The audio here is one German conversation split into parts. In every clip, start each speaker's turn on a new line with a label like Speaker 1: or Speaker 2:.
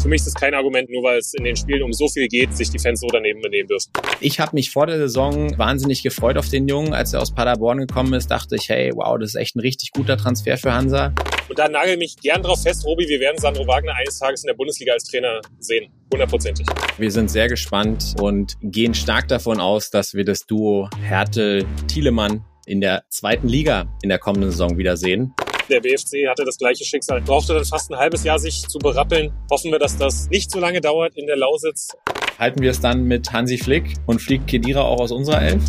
Speaker 1: Für mich ist es kein Argument, nur weil es in den Spielen um so viel geht, sich die Fans so daneben benehmen dürfen.
Speaker 2: Ich habe mich vor der Saison wahnsinnig gefreut auf den Jungen. Als er aus Paderborn gekommen ist, dachte ich, hey, wow, das ist echt ein richtig guter Transfer für Hansa.
Speaker 1: Und da nagel mich gern drauf fest, Robi, wir werden Sandro Wagner eines Tages in der Bundesliga als Trainer sehen. Hundertprozentig.
Speaker 2: Wir sind sehr gespannt und gehen stark davon aus, dass wir das Duo Härtel-Thielemann in der zweiten Liga in der kommenden Saison wiedersehen.
Speaker 1: Der BFC hatte das gleiche Schicksal, brauchte dann fast ein halbes Jahr, sich zu berappeln. Hoffen wir, dass das nicht so lange dauert in der Lausitz.
Speaker 2: Halten wir es dann mit Hansi Flick und fliegt Kedira auch aus unserer Elf?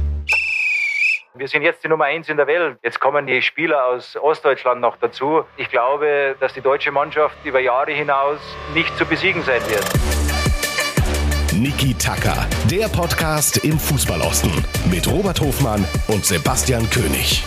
Speaker 3: Wir sind jetzt die Nummer eins in der Welt. Jetzt kommen die Spieler aus Ostdeutschland noch dazu. Ich glaube, dass die deutsche Mannschaft über Jahre hinaus nicht zu besiegen sein wird.
Speaker 4: Niki Tacker, der Podcast im Fußballosten mit Robert Hofmann und Sebastian König.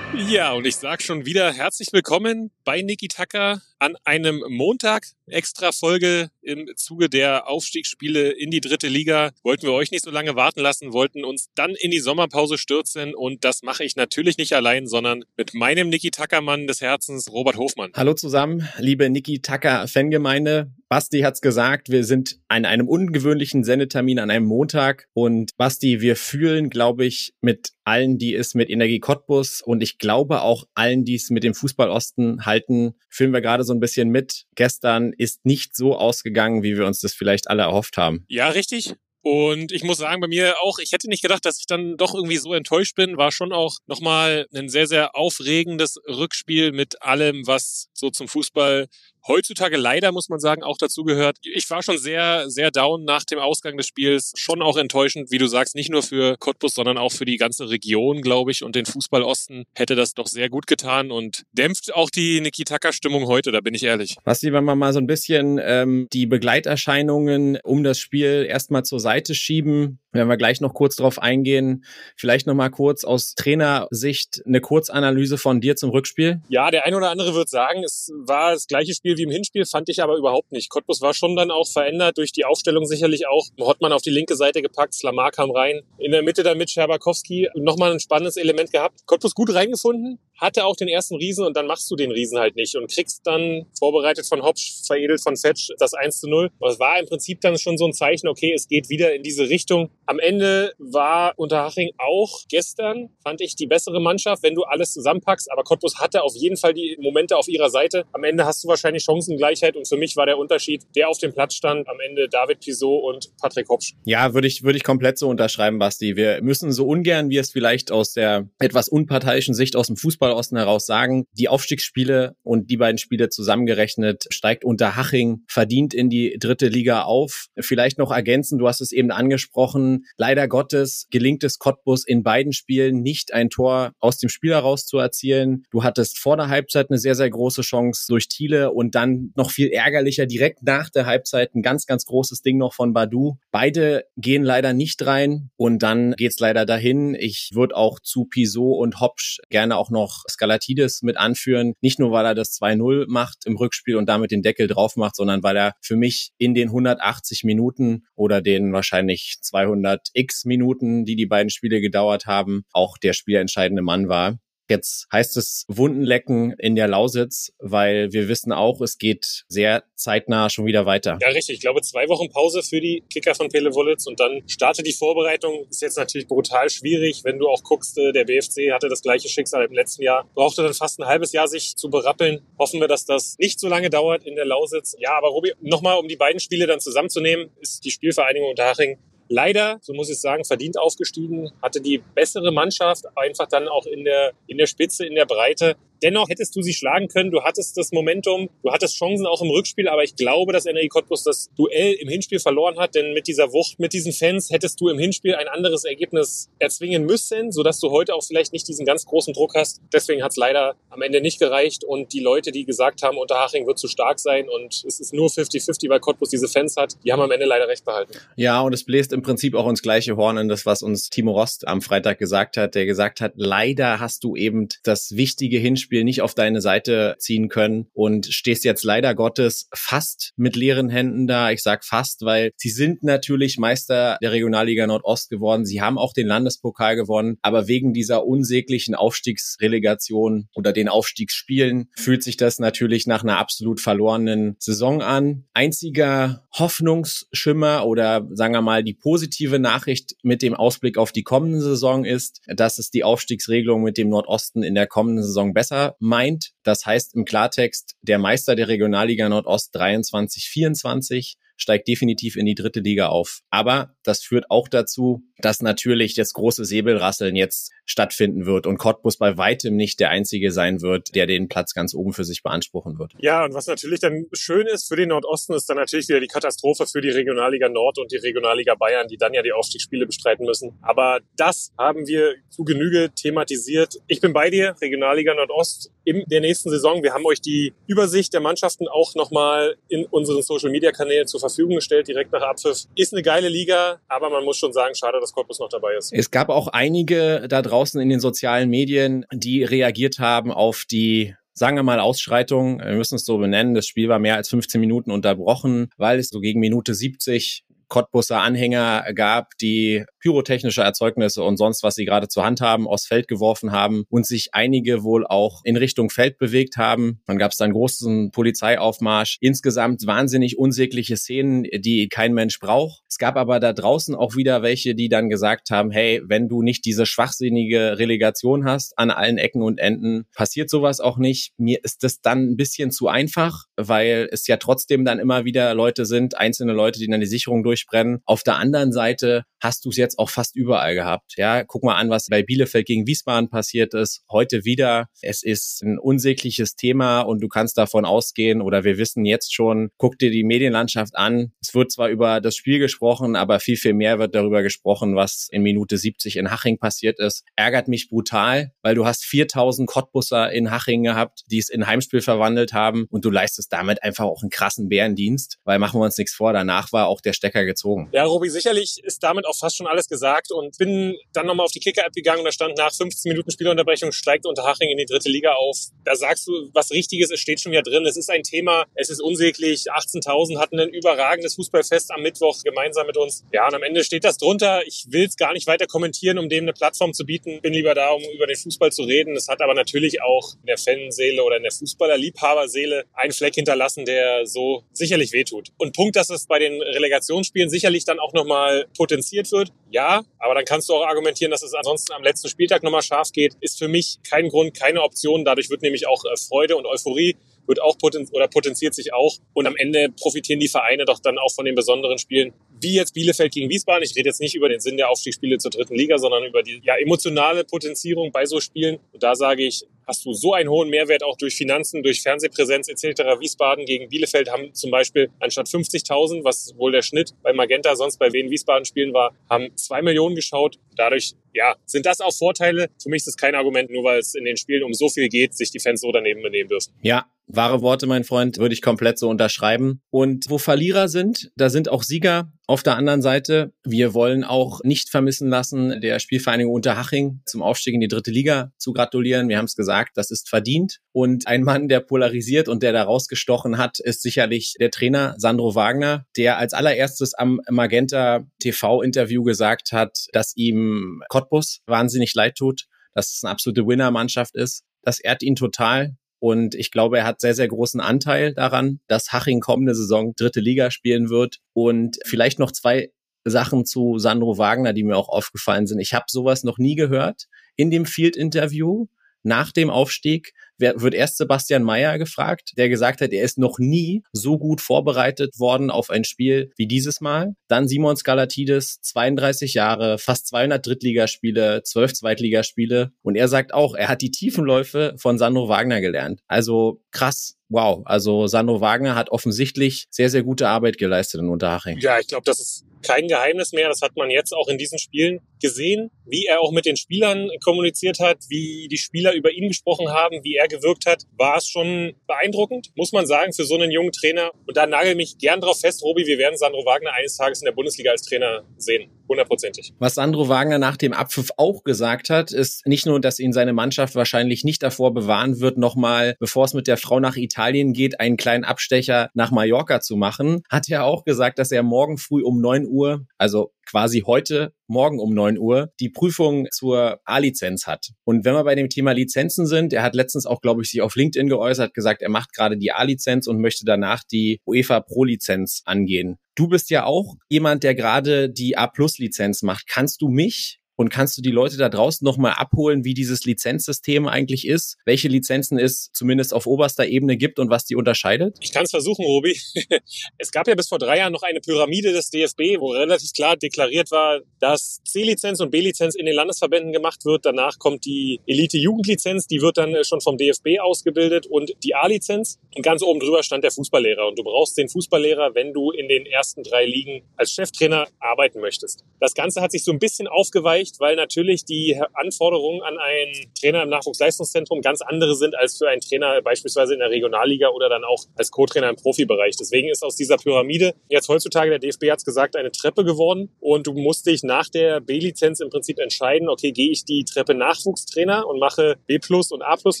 Speaker 1: Ja, und ich sage schon wieder herzlich willkommen bei Niki Tacker an einem Montag. Extra Folge im Zuge der Aufstiegsspiele in die dritte Liga. Wollten wir euch nicht so lange warten lassen, wollten uns dann in die Sommerpause stürzen und das mache ich natürlich nicht allein, sondern mit meinem Niki Tacker-Mann des Herzens, Robert Hofmann.
Speaker 2: Hallo zusammen, liebe Niki Tacker Fangemeinde. Basti hat's gesagt, wir sind an einem ungewöhnlichen Sendetermin an einem Montag und Basti, wir fühlen, glaube ich, mit allen, die es mit Energie Cottbus und ich glaube auch allen, die es mit dem Fußball Osten halten, fühlen wir gerade so ein bisschen mit. Gestern ist nicht so ausgegangen, wie wir uns das vielleicht alle erhofft haben.
Speaker 1: Ja, richtig. Und ich muss sagen, bei mir auch, ich hätte nicht gedacht, dass ich dann doch irgendwie so enttäuscht bin. War schon auch nochmal ein sehr, sehr aufregendes Rückspiel mit allem, was so zum Fußball heutzutage leider, muss man sagen, auch dazu gehört. Ich war schon sehr, sehr down nach dem Ausgang des Spiels. Schon auch enttäuschend, wie du sagst, nicht nur für Cottbus, sondern auch für die ganze Region, glaube ich, und den Fußball Osten hätte das doch sehr gut getan und dämpft auch die Nikitaka-Stimmung heute, da bin ich ehrlich.
Speaker 2: Basti, wenn wir mal so ein bisschen ähm, die Begleiterscheinungen um das Spiel erstmal zur Seite schieben, werden wir gleich noch kurz drauf eingehen. Vielleicht noch mal kurz aus Trainersicht eine Kurzanalyse von dir zum Rückspiel.
Speaker 1: Ja, der ein oder andere wird sagen, es war das gleiche Spiel wie im Hinspiel, fand ich aber überhaupt nicht. Cottbus war schon dann auch verändert durch die Aufstellung sicherlich auch. Hottmann auf die linke Seite gepackt, Slamar kam rein. In der Mitte dann mit Scherbakowski nochmal ein spannendes Element gehabt. Cottbus gut reingefunden, hatte auch den ersten Riesen und dann machst du den Riesen halt nicht und kriegst dann vorbereitet von Hopsch, veredelt von Fetch das 1 zu 0. Aber es war im Prinzip dann schon so ein Zeichen, okay, es geht wieder in diese Richtung. Am Ende war Unterhaching auch gestern, fand ich, die bessere Mannschaft, wenn du alles zusammenpackst. Aber Cottbus hatte auf jeden Fall die Momente auf ihrer Seite. Am Ende hast du wahrscheinlich Chancengleichheit und für mich war der Unterschied, der auf dem Platz stand, am Ende David Pisot und Patrick Hopsch.
Speaker 2: Ja, würde ich, würde ich komplett so unterschreiben, Basti. Wir müssen so ungern, wie es vielleicht aus der etwas unparteiischen Sicht aus dem Fußballosten heraus sagen, die Aufstiegsspiele und die beiden Spiele zusammengerechnet steigt Unterhaching verdient in die dritte Liga auf. Vielleicht noch ergänzen, du hast es eben angesprochen, leider Gottes gelingt es Cottbus in beiden Spielen nicht ein Tor aus dem Spiel heraus zu erzielen. Du hattest vor der Halbzeit eine sehr, sehr große Chance durch Thiele und dann noch viel ärgerlicher direkt nach der Halbzeit ein ganz, ganz großes Ding noch von Badu. Beide gehen leider nicht rein und dann geht's leider dahin. Ich würde auch zu Pisot und Hopsch gerne auch noch Skalatidis mit anführen. Nicht nur, weil er das 2-0 macht im Rückspiel und damit den Deckel drauf macht, sondern weil er für mich in den 180 Minuten oder den wahrscheinlich 200 x Minuten, die die beiden Spiele gedauert haben, auch der spielentscheidende Mann war. Jetzt heißt es Wundenlecken in der Lausitz, weil wir wissen auch, es geht sehr zeitnah schon wieder weiter.
Speaker 1: Ja, richtig. Ich glaube, zwei Wochen Pause für die Kicker von Pele Wollitz und dann startet die Vorbereitung. Ist jetzt natürlich brutal schwierig, wenn du auch guckst, äh, der BFC hatte das gleiche Schicksal im letzten Jahr, brauchte dann fast ein halbes Jahr, sich zu berappeln. Hoffen wir, dass das nicht so lange dauert in der Lausitz. Ja, aber Robi, nochmal, um die beiden Spiele dann zusammenzunehmen, ist die Spielvereinigung Unterhaching leider, so muss ich sagen, verdient aufgestiegen, hatte die bessere Mannschaft, einfach dann auch in der, in der Spitze, in der Breite. Dennoch hättest du sie schlagen können. Du hattest das Momentum, du hattest Chancen auch im Rückspiel, aber ich glaube, dass Energie Cottbus das Duell im Hinspiel verloren hat, denn mit dieser Wucht, mit diesen Fans hättest du im Hinspiel ein anderes Ergebnis erzwingen müssen, sodass du heute auch vielleicht nicht diesen ganz großen Druck hast. Deswegen hat es leider am Ende nicht gereicht und die Leute, die gesagt haben, Unterhaching wird zu stark sein und es ist nur 50-50, weil Cottbus diese Fans hat, die haben am Ende leider recht behalten.
Speaker 2: Ja, und es bläst im Prinzip auch ins gleiche Horn in das, was uns Timo Rost am Freitag gesagt hat, der gesagt hat, leider hast du eben das wichtige Hinspiel Aufstiegsspiel nicht auf deine Seite ziehen können und stehst jetzt leider Gottes fast mit leeren Händen da. Ich sag fast, weil sie sind natürlich Meister der Regionalliga Nordost geworden. Sie haben auch den Landespokal gewonnen, aber wegen dieser unsäglichen Aufstiegsrelegation oder den Aufstiegsspielen fühlt sich das natürlich nach einer absolut verlorenen Saison an. Einziger Hoffnungsschimmer oder sagen wir mal die positive Nachricht mit dem Ausblick auf die kommende Saison ist, dass es die Aufstiegsregelung mit dem Nordosten in der kommenden Saison besser meint. Das heißt im Klartext, der Meister der Regionalliga Nordost 23, 24 steigt definitiv in die dritte Liga auf. Aber das führt auch dazu, dass natürlich das große Säbelrasseln jetzt stattfinden wird und Cottbus bei weitem nicht der einzige sein wird, der den Platz ganz oben für sich beanspruchen wird.
Speaker 1: Ja, und was natürlich dann schön ist für den Nordosten, ist dann natürlich wieder die Katastrophe für die Regionalliga Nord und die Regionalliga Bayern, die dann ja die Aufstiegsspiele bestreiten müssen. Aber das haben wir zu Genüge thematisiert. Ich bin bei dir, Regionalliga Nordost in der nächsten Saison. Wir haben euch die Übersicht der Mannschaften auch nochmal in unseren Social-Media-Kanälen zur Verfügung gestellt, direkt nach Abpfiff. Ist eine geile Liga, aber man muss schon sagen, schade, dass Cottbus noch dabei ist.
Speaker 2: Es gab auch einige da draußen in den sozialen Medien, die reagiert haben auf die sagen wir mal Ausschreitung, wir müssen es so benennen, das Spiel war mehr als 15 Minuten unterbrochen, weil es so gegen Minute 70 Cottbusser Anhänger gab, die pyrotechnische Erzeugnisse und sonst, was sie gerade zur Hand haben, aus Feld geworfen haben und sich einige wohl auch in Richtung Feld bewegt haben. Dann gab es dann großen Polizeiaufmarsch. Insgesamt wahnsinnig unsägliche Szenen, die kein Mensch braucht. Es gab aber da draußen auch wieder welche, die dann gesagt haben, hey, wenn du nicht diese schwachsinnige Relegation hast an allen Ecken und Enden, passiert sowas auch nicht. Mir ist das dann ein bisschen zu einfach, weil es ja trotzdem dann immer wieder Leute sind, einzelne Leute, die dann die Sicherung durch durchbrennen. Auf der anderen Seite hast du es jetzt auch fast überall gehabt. Ja, guck mal an, was bei Bielefeld gegen Wiesbaden passiert ist. Heute wieder. Es ist ein unsägliches Thema und du kannst davon ausgehen oder wir wissen jetzt schon, guck dir die Medienlandschaft an. Es wird zwar über das Spiel gesprochen, aber viel, viel mehr wird darüber gesprochen, was in Minute 70 in Haching passiert ist. Ärgert mich brutal, weil du hast 4000 Cottbusser in Haching gehabt, die es in Heimspiel verwandelt haben und du leistest damit einfach auch einen krassen Bärendienst, weil machen wir uns nichts vor, danach war auch der Stecker gezogen.
Speaker 1: Ja, Robi, sicherlich ist damit auch fast schon alles gesagt und bin dann nochmal auf die Kicker-App gegangen und da stand nach 15 Minuten Spielunterbrechung steigt Unterhaching in die dritte Liga auf. Da sagst du was Richtiges, es steht schon wieder drin. Es ist ein Thema, es ist unsäglich. 18.000 hatten ein überragendes Fußballfest am Mittwoch gemeinsam mit uns. Ja, und am Ende steht das drunter. Ich will es gar nicht weiter kommentieren, um dem eine Plattform zu bieten. Bin lieber da, um über den Fußball zu reden. Es hat aber natürlich auch in der Fanseele oder in der Fußballer-Liebhaberseele einen Fleck hinterlassen, der so sicherlich wehtut. Und Punkt, dass es bei den Relegationsspielen sicherlich dann auch nochmal potenziert wird. Ja, aber dann kannst du auch argumentieren, dass es ansonsten am letzten Spieltag nochmal scharf geht. Ist für mich kein Grund, keine Option. Dadurch wird nämlich auch äh, Freude und Euphorie wird auch poten oder potenziert sich auch. Und am Ende profitieren die Vereine doch dann auch von den besonderen Spielen, wie jetzt Bielefeld gegen Wiesbaden. Ich rede jetzt nicht über den Sinn der Aufstiegsspiele zur dritten Liga, sondern über die ja, emotionale Potenzierung bei so Spielen. Und da sage ich, hast du so einen hohen Mehrwert auch durch Finanzen, durch Fernsehpräsenz etc. Wiesbaden gegen Bielefeld haben zum Beispiel anstatt 50.000, was wohl der Schnitt bei Magenta sonst bei Wien Wiesbaden spielen war, haben zwei Millionen geschaut. Dadurch ja, sind das auch Vorteile? Für mich ist das kein Argument, nur weil es in den Spielen um so viel geht, sich die Fans so daneben benehmen dürfen.
Speaker 2: Ja, wahre Worte, mein Freund, würde ich komplett so unterschreiben. Und wo Verlierer sind, da sind auch Sieger. Auf der anderen Seite, wir wollen auch nicht vermissen lassen, der Spielvereinigung Unterhaching zum Aufstieg in die dritte Liga zu gratulieren. Wir haben es gesagt, das ist verdient. Und ein Mann, der polarisiert und der da rausgestochen hat, ist sicherlich der Trainer Sandro Wagner, der als allererstes am Magenta TV-Interview gesagt hat, dass ihm Cottbus wahnsinnig leid tut, dass es eine absolute Winner-Mannschaft ist. Das ehrt ihn total. Und ich glaube, er hat sehr, sehr großen Anteil daran, dass Haching kommende Saison dritte Liga spielen wird. Und vielleicht noch zwei Sachen zu Sandro Wagner, die mir auch aufgefallen sind. Ich habe sowas noch nie gehört in dem Field-Interview nach dem Aufstieg wird erst Sebastian Mayer gefragt, der gesagt hat, er ist noch nie so gut vorbereitet worden auf ein Spiel wie dieses Mal. Dann Simon Skalatidis, 32 Jahre, fast 200 Drittligaspiele, 12 Zweitligaspiele. Und er sagt auch, er hat die Tiefenläufe von Sandro Wagner gelernt. Also krass, wow. Also Sandro Wagner hat offensichtlich sehr, sehr gute Arbeit geleistet in Unterhaching.
Speaker 1: Ja, ich glaube, das ist kein Geheimnis mehr. Das hat man jetzt auch in diesen Spielen gesehen, wie er auch mit den Spielern kommuniziert hat, wie die Spieler über ihn gesprochen haben, wie er gewirkt hat, war es schon beeindruckend, muss man sagen, für so einen jungen Trainer. Und da nagel mich gern drauf fest, Robi, wir werden Sandro Wagner eines Tages in der Bundesliga als Trainer sehen. hundertprozentig.
Speaker 2: Was Sandro Wagner nach dem Abpfiff auch gesagt hat, ist nicht nur, dass ihn seine Mannschaft wahrscheinlich nicht davor bewahren wird, nochmal, bevor es mit der Frau nach Italien geht, einen kleinen Abstecher nach Mallorca zu machen, hat er auch gesagt, dass er morgen früh um neun Uhr, also quasi heute morgen um neun Uhr die Prüfung zur A-Lizenz hat. Und wenn wir bei dem Thema Lizenzen sind, er hat letztens auch, glaube ich, sich auf LinkedIn geäußert, gesagt, er macht gerade die A-Lizenz und möchte danach die UEFA Pro-Lizenz angehen. Du bist ja auch jemand, der gerade die A-Plus-Lizenz macht. Kannst du mich und kannst du die Leute da draußen nochmal abholen, wie dieses Lizenzsystem eigentlich ist, welche Lizenzen es zumindest auf oberster Ebene gibt und was die unterscheidet?
Speaker 1: Ich kann es versuchen, Robi. es gab ja bis vor drei Jahren noch eine Pyramide des DFB, wo relativ klar deklariert war, dass C-Lizenz und B-Lizenz in den Landesverbänden gemacht wird. Danach kommt die Elite-Jugendlizenz, die wird dann schon vom DFB ausgebildet und die A-Lizenz. Und ganz oben drüber stand der Fußballlehrer. Und du brauchst den Fußballlehrer, wenn du in den ersten drei Ligen als Cheftrainer arbeiten möchtest. Das Ganze hat sich so ein bisschen aufgeweicht nicht, weil natürlich die Anforderungen an einen Trainer im Nachwuchsleistungszentrum ganz andere sind als für einen Trainer beispielsweise in der Regionalliga oder dann auch als Co-Trainer im Profibereich. Deswegen ist aus dieser Pyramide jetzt heutzutage, der DFB hat es gesagt, eine Treppe geworden und du musst dich nach der B-Lizenz im Prinzip entscheiden, okay, gehe ich die Treppe Nachwuchstrainer und mache B und A plus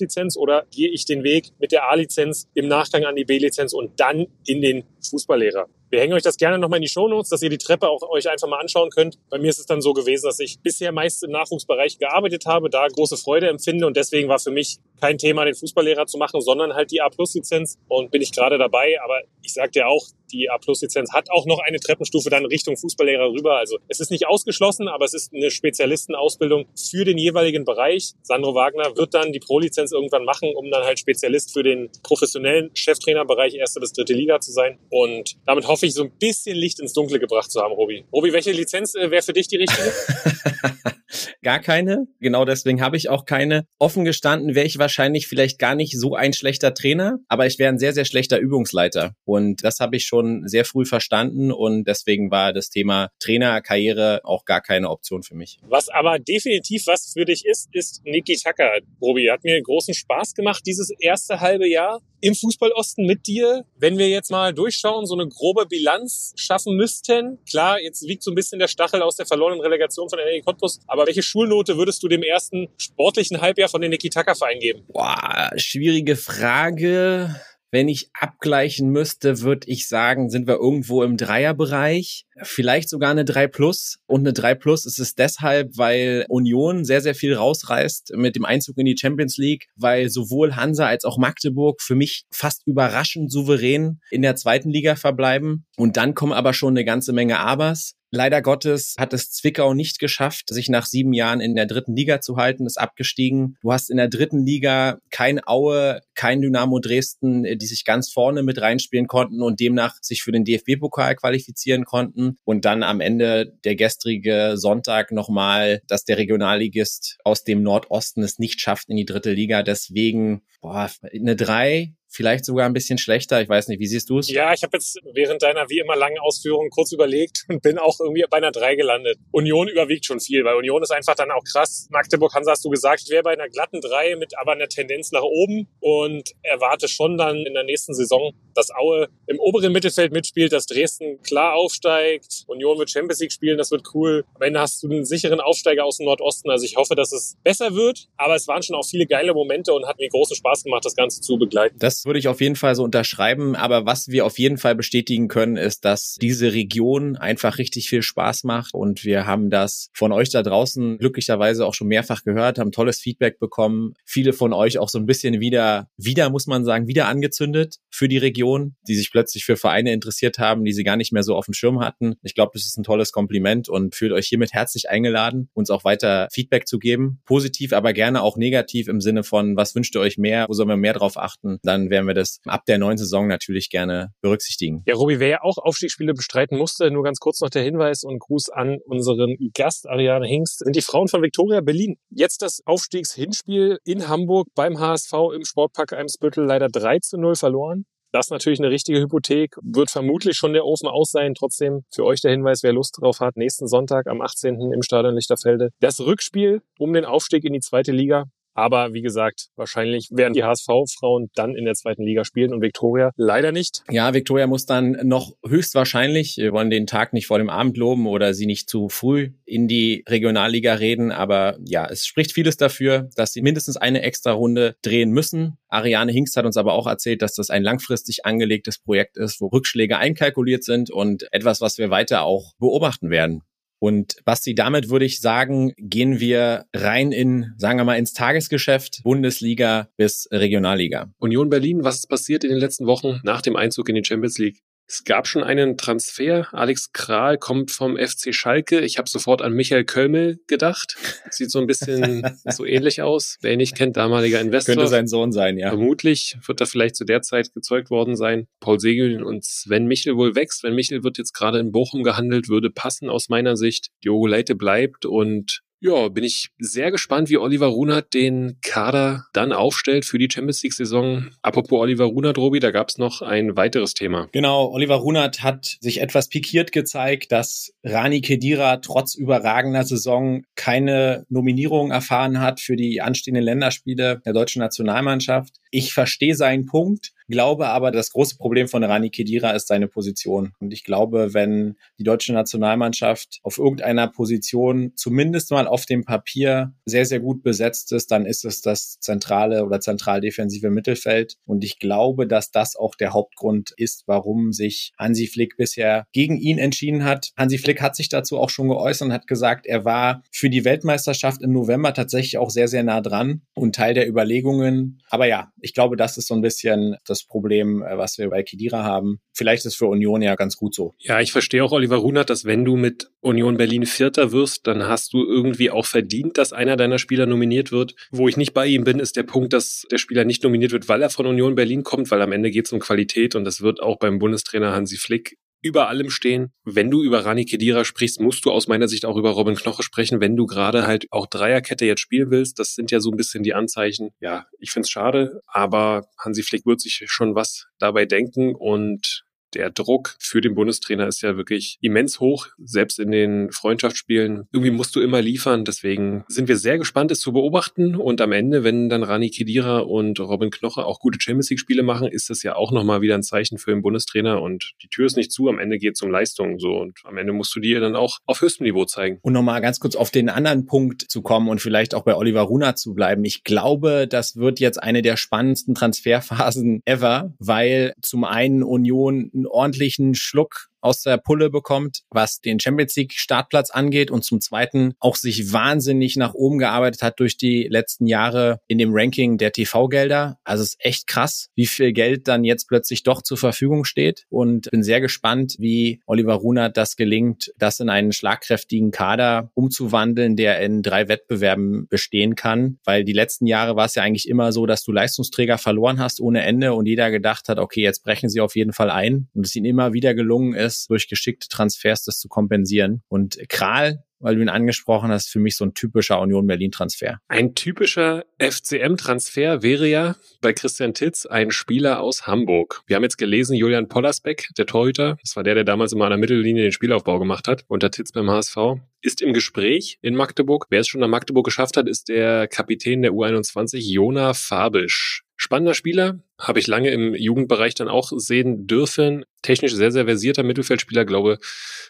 Speaker 1: Lizenz oder gehe ich den Weg mit der A-Lizenz im Nachgang an die B-Lizenz und dann in den Fußballlehrer. Wir hängen euch das gerne nochmal in die Shownotes, dass ihr die Treppe auch euch einfach mal anschauen könnt. Bei mir ist es dann so gewesen, dass ich bisher meist im Nachwuchsbereich gearbeitet habe, da große Freude empfinde und deswegen war für mich kein Thema, den Fußballlehrer zu machen, sondern halt die A-Plus-Lizenz und bin ich gerade dabei. Aber ich sag dir auch, die A-Plus-Lizenz hat auch noch eine Treppenstufe dann Richtung Fußballlehrer rüber. Also es ist nicht ausgeschlossen, aber es ist eine Spezialistenausbildung für den jeweiligen Bereich. Sandro Wagner wird dann die Pro-Lizenz irgendwann machen, um dann halt Spezialist für den professionellen Cheftrainerbereich erste bis dritte Liga zu sein. Und damit hoffe ich, so ein bisschen Licht ins Dunkle gebracht zu haben, Robi. Robi, welche Lizenz äh, wäre für dich die richtige?
Speaker 2: gar keine. Genau deswegen habe ich auch keine. Offen gestanden wäre ich wahrscheinlich vielleicht gar nicht so ein schlechter Trainer, aber ich wäre ein sehr, sehr schlechter Übungsleiter. Und das habe ich schon sehr früh verstanden und deswegen war das Thema Trainerkarriere auch gar keine Option für mich.
Speaker 1: Was aber definitiv was für dich ist, ist Niki Tucker. Robi, hat mir großen Spaß gemacht, dieses erste halbe Jahr im Fußballosten mit dir. Wenn wir jetzt mal durchschauen, so eine grobe Bilanz schaffen müssten. Klar, jetzt wiegt so ein bisschen der Stachel aus der verlorenen Relegation von NRW Cottbus, aber welche Schulnote würdest du dem ersten sportlichen Halbjahr von den Niki Tucker Verein geben?
Speaker 2: Boah, schwierige Frage. Wenn ich abgleichen müsste, würde ich sagen, sind wir irgendwo im Dreierbereich. Vielleicht sogar eine 3 Plus. Und eine 3 Plus ist es deshalb, weil Union sehr, sehr viel rausreißt mit dem Einzug in die Champions League, weil sowohl Hansa als auch Magdeburg für mich fast überraschend souverän in der zweiten Liga verbleiben. Und dann kommen aber schon eine ganze Menge Abers. Leider Gottes hat es Zwickau nicht geschafft, sich nach sieben Jahren in der dritten Liga zu halten, ist abgestiegen. Du hast in der dritten Liga kein Aue, kein Dynamo Dresden, die sich ganz vorne mit reinspielen konnten und demnach sich für den DFB-Pokal qualifizieren konnten. Und dann am Ende der gestrige Sonntag nochmal, dass der Regionalligist aus dem Nordosten es nicht schafft in die dritte Liga. Deswegen, boah, eine drei vielleicht sogar ein bisschen schlechter. Ich weiß nicht, wie siehst du es?
Speaker 1: Ja, ich habe jetzt während deiner wie immer langen Ausführungen kurz überlegt und bin auch irgendwie bei einer 3 gelandet. Union überwiegt schon viel, weil Union ist einfach dann auch krass. Magdeburg, Hansa hast du gesagt, ich wäre bei einer glatten 3 mit aber einer Tendenz nach oben und erwarte schon dann in der nächsten Saison, dass Aue im oberen Mittelfeld mitspielt, dass Dresden klar aufsteigt, Union wird Champions League spielen, das wird cool. Am Ende hast du einen sicheren Aufsteiger aus dem Nordosten, also ich hoffe, dass es besser wird, aber es waren schon auch viele geile Momente und hat mir großen Spaß gemacht, das Ganze zu begleiten.
Speaker 2: Das würde ich auf jeden Fall so unterschreiben. Aber was wir auf jeden Fall bestätigen können, ist, dass diese Region einfach richtig viel Spaß macht. Und wir haben das von euch da draußen glücklicherweise auch schon mehrfach gehört, haben tolles Feedback bekommen. Viele von euch auch so ein bisschen wieder, wieder muss man sagen, wieder angezündet für die Region, die sich plötzlich für Vereine interessiert haben, die sie gar nicht mehr so auf dem Schirm hatten. Ich glaube, das ist ein tolles Kompliment und fühlt euch hiermit herzlich eingeladen, uns auch weiter Feedback zu geben. Positiv, aber gerne auch negativ im Sinne von, was wünscht ihr euch mehr? Wo sollen wir mehr drauf achten? Dann werden wir das ab der neuen Saison natürlich gerne berücksichtigen.
Speaker 1: Ja, Robi, wer ja auch Aufstiegsspiele bestreiten musste, nur ganz kurz noch der Hinweis und Gruß an unseren Gast Ariane Hingst, sind die Frauen von Viktoria Berlin. Jetzt das Aufstiegshinspiel in Hamburg beim HSV im Sportpark Eimsbüttel leider 3 zu 0 verloren. Das ist natürlich eine richtige Hypothek, wird vermutlich schon der Ofen aus sein. Trotzdem für euch der Hinweis, wer Lust drauf hat, nächsten Sonntag am 18. im Stadion Lichterfelde. Das Rückspiel um den Aufstieg in die zweite Liga Aber wie gesagt, wahrscheinlich werden die HSV-Frauen dann in der zweiten Liga spielen und Viktoria leider nicht.
Speaker 2: Ja, Viktoria muss dann noch höchstwahrscheinlich, wir wollen den Tag nicht vor dem Abend loben oder sie nicht zu früh in die Regionalliga reden, aber ja, es spricht vieles dafür, dass sie mindestens eine extra Runde drehen müssen. Ariane Hingst hat uns aber auch erzählt, dass das ein langfristig angelegtes Projekt ist, wo Rückschläge einkalkuliert sind und etwas, was wir weiter auch beobachten werden. Und Basti, damit würde ich sagen, gehen wir rein in, sagen wir mal, ins Tagesgeschäft, Bundesliga bis Regionalliga.
Speaker 1: Union Berlin, was ist passiert in den letzten Wochen nach dem Einzug in die Champions League? Es gab schon einen Transfer. Alex Kral kommt vom FC Schalke. Ich habe sofort an Michael Kölmel gedacht. Sieht so ein bisschen so ähnlich aus. Wer ihn nicht kennt, damaliger Investor.
Speaker 2: Könnte sein Sohn sein, ja.
Speaker 1: Vermutlich wird er vielleicht zu der Zeit gezeugt worden sein. Paul Segel und Sven Michel wohl wächst. Sven Michel wird jetzt gerade in Bochum gehandelt, würde passen aus meiner Sicht. Diogo Leite bleibt und ja, bin ich sehr gespannt, wie Oliver Runert den Kader dann aufstellt für die Champions League-Saison. Apropos Oliver Runert, Robi, da gab es noch ein weiteres Thema.
Speaker 2: Genau, Oliver Runert hat sich etwas pikiert gezeigt, dass Rani Kedira trotz überragender Saison keine Nominierung erfahren hat für die anstehenden Länderspiele der deutschen Nationalmannschaft. Ich verstehe seinen Punkt glaube aber, das große Problem von Rani Kedira ist seine Position. Und ich glaube, wenn die deutsche Nationalmannschaft auf irgendeiner Position zumindest mal auf dem Papier sehr, sehr gut besetzt ist, dann ist es das zentrale oder zentral defensive Mittelfeld. Und ich glaube, dass das auch der Hauptgrund ist, warum sich Hansi Flick bisher gegen ihn entschieden hat. Hansi Flick hat sich dazu auch schon geäußert und hat gesagt, er war für die Weltmeisterschaft im November tatsächlich auch sehr, sehr nah dran und Teil der Überlegungen. Aber ja, ich glaube, das ist so ein bisschen das Problem, äh, was wir bei Kedira haben. Vielleicht ist für Union ja ganz gut so.
Speaker 1: Ja, ich verstehe auch Oliver Runert, dass wenn du mit Union Berlin Vierter wirst, dann hast du irgendwie auch verdient, dass einer deiner Spieler nominiert wird. Wo ich nicht bei ihm bin, ist der Punkt, dass der Spieler nicht nominiert wird, weil er von Union Berlin kommt, weil am Ende geht es um Qualität und das wird auch beim Bundestrainer Hansi Flick über allem stehen. Wenn du über Rani Kedira sprichst, musst du aus meiner Sicht auch über Robin Knoche sprechen, wenn du gerade halt auch Dreierkette jetzt spielen willst. Das sind ja so ein bisschen die Anzeichen. Ja, ich find's schade, aber Hansi Flick wird sich schon was dabei denken und der Druck für den Bundestrainer ist ja wirklich immens hoch, selbst in den Freundschaftsspielen. Irgendwie musst du immer liefern. Deswegen sind wir sehr gespannt, es zu beobachten. Und am Ende, wenn dann Rani Kedira und Robin Knoche auch gute Champions League-Spiele machen, ist das ja auch nochmal wieder ein Zeichen für den Bundestrainer. Und die Tür ist nicht zu. Am Ende geht es um Leistung. So. Und am Ende musst du dir dann auch auf höchstem Niveau zeigen.
Speaker 2: Und nochmal ganz kurz auf den anderen Punkt zu kommen und vielleicht auch bei Oliver Runa zu bleiben. Ich glaube, das wird jetzt eine der spannendsten Transferphasen ever, weil zum einen Union einen ordentlichen Schluck aus der Pulle bekommt, was den Champions League Startplatz angeht und zum Zweiten auch sich wahnsinnig nach oben gearbeitet hat durch die letzten Jahre in dem Ranking der TV-Gelder. Also es ist echt krass, wie viel Geld dann jetzt plötzlich doch zur Verfügung steht. Und bin sehr gespannt, wie Oliver Runert das gelingt, das in einen schlagkräftigen Kader umzuwandeln, der in drei Wettbewerben bestehen kann, weil die letzten Jahre war es ja eigentlich immer so, dass du Leistungsträger verloren hast ohne Ende und jeder gedacht hat, okay, jetzt brechen sie auf jeden Fall ein. Und es ihnen immer wieder gelungen ist, ist, durch geschickte Transfers das zu kompensieren. Und Kral weil du ihn angesprochen hast, für mich so ein typischer Union Berlin-Transfer.
Speaker 1: Ein typischer FCM-Transfer wäre ja bei Christian Titz ein Spieler aus Hamburg. Wir haben jetzt gelesen, Julian Pollersbeck, der Torhüter, das war der, der damals immer an der Mittellinie den Spielaufbau gemacht hat, unter Titz beim HSV, ist im Gespräch in Magdeburg. Wer es schon nach Magdeburg geschafft hat, ist der Kapitän der U21, Jona Fabisch. Spannender Spieler, habe ich lange im Jugendbereich dann auch sehen dürfen. Technisch sehr, sehr versierter Mittelfeldspieler, glaube,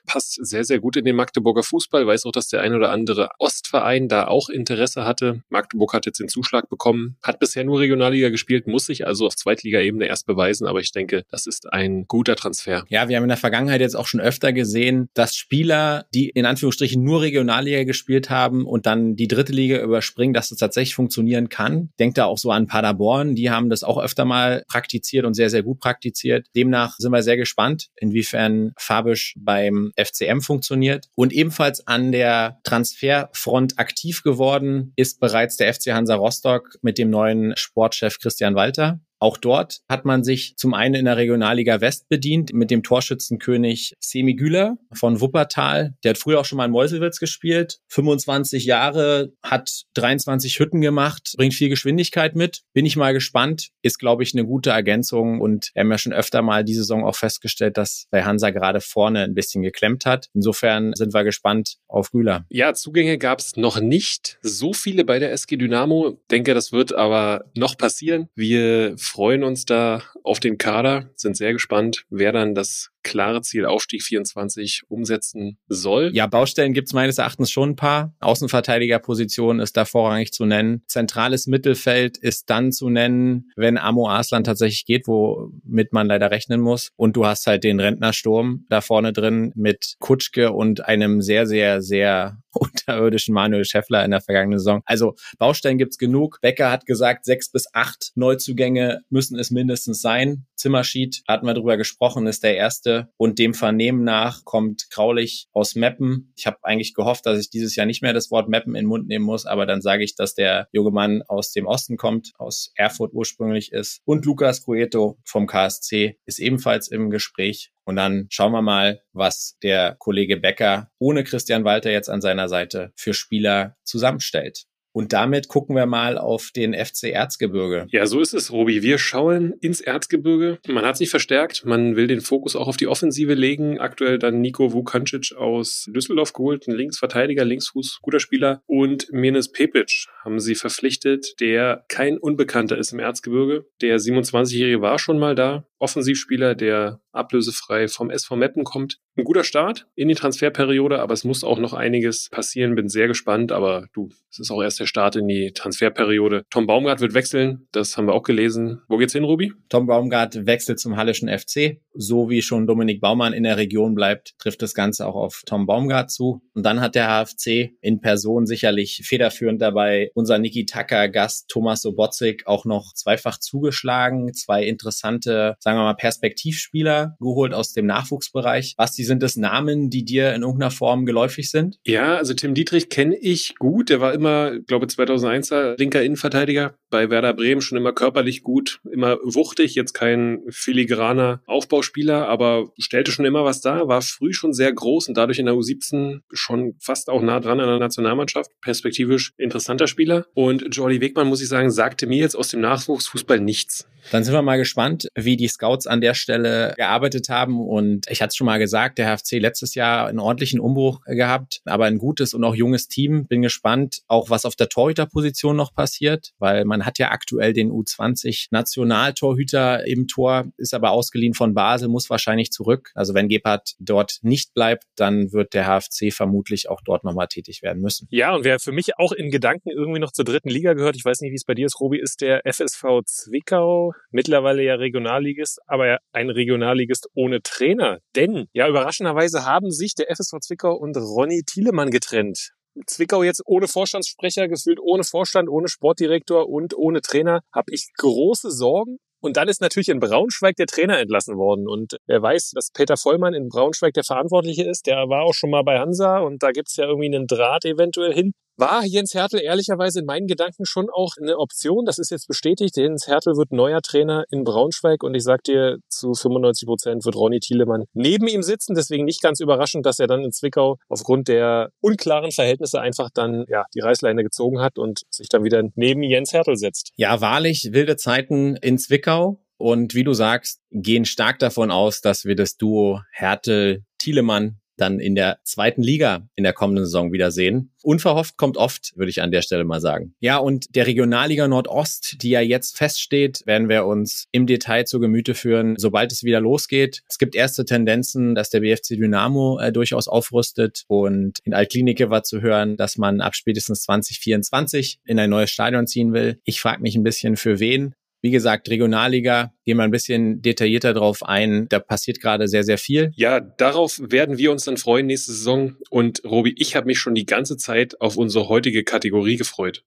Speaker 1: passt sehr, sehr gut in den Magdeburger Fußball. Weiß auch, dass der ein oder andere Ostverein da auch Interesse hatte. Magdeburg hat jetzt den Zuschlag bekommen, hat bisher nur Regionalliga gespielt, muss sich also auf Zweitligaebene erst beweisen, aber ich denke, das ist ein guter Transfer.
Speaker 2: Ja, wir haben in der Vergangenheit jetzt auch schon öfter gesehen, dass Spieler, die in Anführungsstrichen nur Regionalliga gespielt haben und dann die dritte Liga überspringen, dass das tatsächlich funktionieren kann. Denkt da auch so an Paderborn, die haben das auch öfter mal praktiziert und sehr, sehr gut praktiziert. Demnach sind wir sehr gespannt, inwiefern Fabisch beim FCM funktioniert. Und ebenfalls an der Transferfront aktiv geworden ist bereits der FC Hansa Rostock mit dem neuen Sportchef Christian Walter. Auch dort hat man sich zum einen in der Regionalliga West bedient mit dem Torschützenkönig Semi Güler von Wuppertal. Der hat früher auch schon mal in Meuselwitz gespielt. 25 Jahre, hat 23 Hütten gemacht, bringt viel Geschwindigkeit mit. Bin ich mal gespannt. Ist, glaube ich, eine gute Ergänzung und wir haben ja schon öfter mal die Saison auch festgestellt, dass bei Hansa gerade vorne ein bisschen geklemmt hat. Insofern sind wir gespannt auf Güler.
Speaker 1: Ja, Zugänge gab es noch nicht so viele bei der SG Dynamo. Denke, das wird aber noch passieren. Wir freuen uns da auf den Kader, sind sehr gespannt, wer dann das klare Ziel Aufstieg 24 umsetzen soll.
Speaker 2: Ja, Baustellen gibt es meines Erachtens schon ein paar. Außenverteidigerposition ist da vorrangig zu nennen. Zentrales Mittelfeld ist dann zu nennen, wenn Amo Arslan tatsächlich geht, womit man leider rechnen muss. Und du hast halt den Rentnersturm da vorne drin mit Kutschke und einem sehr, sehr, sehr unterirdischen Manuel Schäffler in der vergangenen Saison. Also Baustellen gibt's genug. Becker hat gesagt, sechs bis acht Neuzugänge müssen es mindestens sein. Zimmerschied, hatten wir drüber gesprochen, ist der erste. Und dem Vernehmen nach kommt Graulich aus Meppen. Ich habe eigentlich gehofft, dass ich dieses Jahr nicht mehr das Wort Meppen in den Mund nehmen muss, aber dann sage ich, dass der junge Mann aus dem Osten kommt, aus Erfurt ursprünglich ist. Und Lukas Coeto vom KSC ist ebenfalls im Gespräch. Und dann schauen wir mal, was der Kollege Becker ohne Christian Walter jetzt an seiner Seite für Spieler zusammenstellt. Und damit gucken wir mal auf den FC Erzgebirge.
Speaker 1: Ja, so ist es, Robi. Wir schauen ins Erzgebirge. Man hat sich verstärkt. Man will den Fokus auch auf die Offensive legen. Aktuell dann Nico Vukancic aus Düsseldorf geholt, ein Linksverteidiger, Linksfuß, guter Spieler. Und Menes Pepic haben sie verpflichtet, der kein Unbekannter ist im Erzgebirge. Der 27-Jährige war schon mal da. Offensivspieler, der ablösefrei vom SV Meppen kommt. Ein guter Start in die Transferperiode, aber es muss auch noch einiges passieren. Bin sehr gespannt, aber du, es ist auch erst der Start in die Transferperiode. Tom Baumgart wird wechseln, das haben wir auch gelesen. Wo geht's hin, Ruby?
Speaker 2: Tom Baumgart wechselt zum Hallischen FC. So wie schon Dominik Baumann in der Region bleibt, trifft das Ganze auch auf Tom Baumgart zu. Und dann hat der HFC in Person sicherlich federführend dabei unser Niki Tucker Gast Thomas Sobotzik auch noch zweifach zugeschlagen. Zwei interessante, sagen wir mal, Perspektivspieler geholt aus dem Nachwuchsbereich. Basti, sind das Namen, die dir in irgendeiner Form geläufig sind?
Speaker 1: Ja, also Tim Dietrich kenne ich gut. Der war immer, glaube 2001er linker Innenverteidiger bei Werder Bremen, schon immer körperlich gut, immer wuchtig, jetzt kein filigraner Aufbauspieler, aber stellte schon immer was da, war früh schon sehr groß und dadurch in der U17 schon fast auch nah dran an der Nationalmannschaft. Perspektivisch interessanter Spieler. Und Jordi Wegmann, muss ich sagen, sagte mir jetzt aus dem Nachwuchsfußball nichts.
Speaker 2: Dann sind wir mal gespannt, wie die Scouts an der Stelle gearbeitet haben. Und ich hatte es schon mal gesagt, der HFC letztes Jahr einen ordentlichen Umbruch gehabt, aber ein gutes und auch junges Team. Bin gespannt, auch was auf der Torhüterposition noch passiert, weil man hat ja aktuell den U20 Nationaltorhüter im Tor, ist aber ausgeliehen von Basel, muss wahrscheinlich zurück. Also wenn Gebhardt dort nicht bleibt, dann wird der HFC vermutlich auch dort nochmal tätig werden müssen.
Speaker 1: Ja, und wer für mich auch in Gedanken irgendwie noch zur dritten Liga gehört, ich weiß nicht, wie es bei dir ist, Robi, ist der FSV Zwickau mittlerweile ja Regionalligist, aber ein Regionalligist ohne Trainer. Denn ja, überraschenderweise haben sich der FSV Zwickau und Ronny Thielemann getrennt. Zwickau jetzt ohne Vorstandssprecher, gefühlt ohne Vorstand, ohne Sportdirektor und ohne Trainer, habe ich große Sorgen. Und dann ist natürlich in Braunschweig der Trainer entlassen worden. Und wer weiß, dass Peter Vollmann in Braunschweig der Verantwortliche ist, der war auch schon mal bei Hansa und da gibt's ja irgendwie einen Draht eventuell hin war Jens Hertel ehrlicherweise in meinen Gedanken schon auch eine Option. Das ist jetzt bestätigt. Jens Hertel wird neuer Trainer in Braunschweig und ich sag dir, zu 95 Prozent wird Ronny Thielemann neben ihm sitzen. Deswegen nicht ganz überraschend, dass er dann in Zwickau aufgrund der unklaren Verhältnisse einfach dann ja die Reißleine gezogen hat und sich dann wieder neben Jens Hertel setzt.
Speaker 2: Ja, wahrlich wilde Zeiten in Zwickau. Und wie du sagst, gehen stark davon aus, dass wir das Duo Hertel-Thielemann dann in der zweiten Liga in der kommenden Saison wiedersehen. Unverhofft kommt oft, würde ich an der Stelle mal sagen. Ja, und der Regionalliga Nordost, die ja jetzt feststeht, werden wir uns im Detail zu Gemüte führen, sobald es wieder losgeht. Es gibt erste Tendenzen, dass der BFC Dynamo äh, durchaus aufrüstet und in Altklinike war zu hören, dass man ab spätestens 2024 in ein neues Stadion ziehen will. Ich frage mich ein bisschen für wen. Wie gesagt, Regionalliga, gehen wir ein bisschen detaillierter drauf ein. Da passiert gerade sehr, sehr viel.
Speaker 1: Ja, darauf werden wir uns dann freuen nächste Saison. Und Robi, ich habe mich schon die ganze Zeit auf unsere heutige Kategorie gefreut.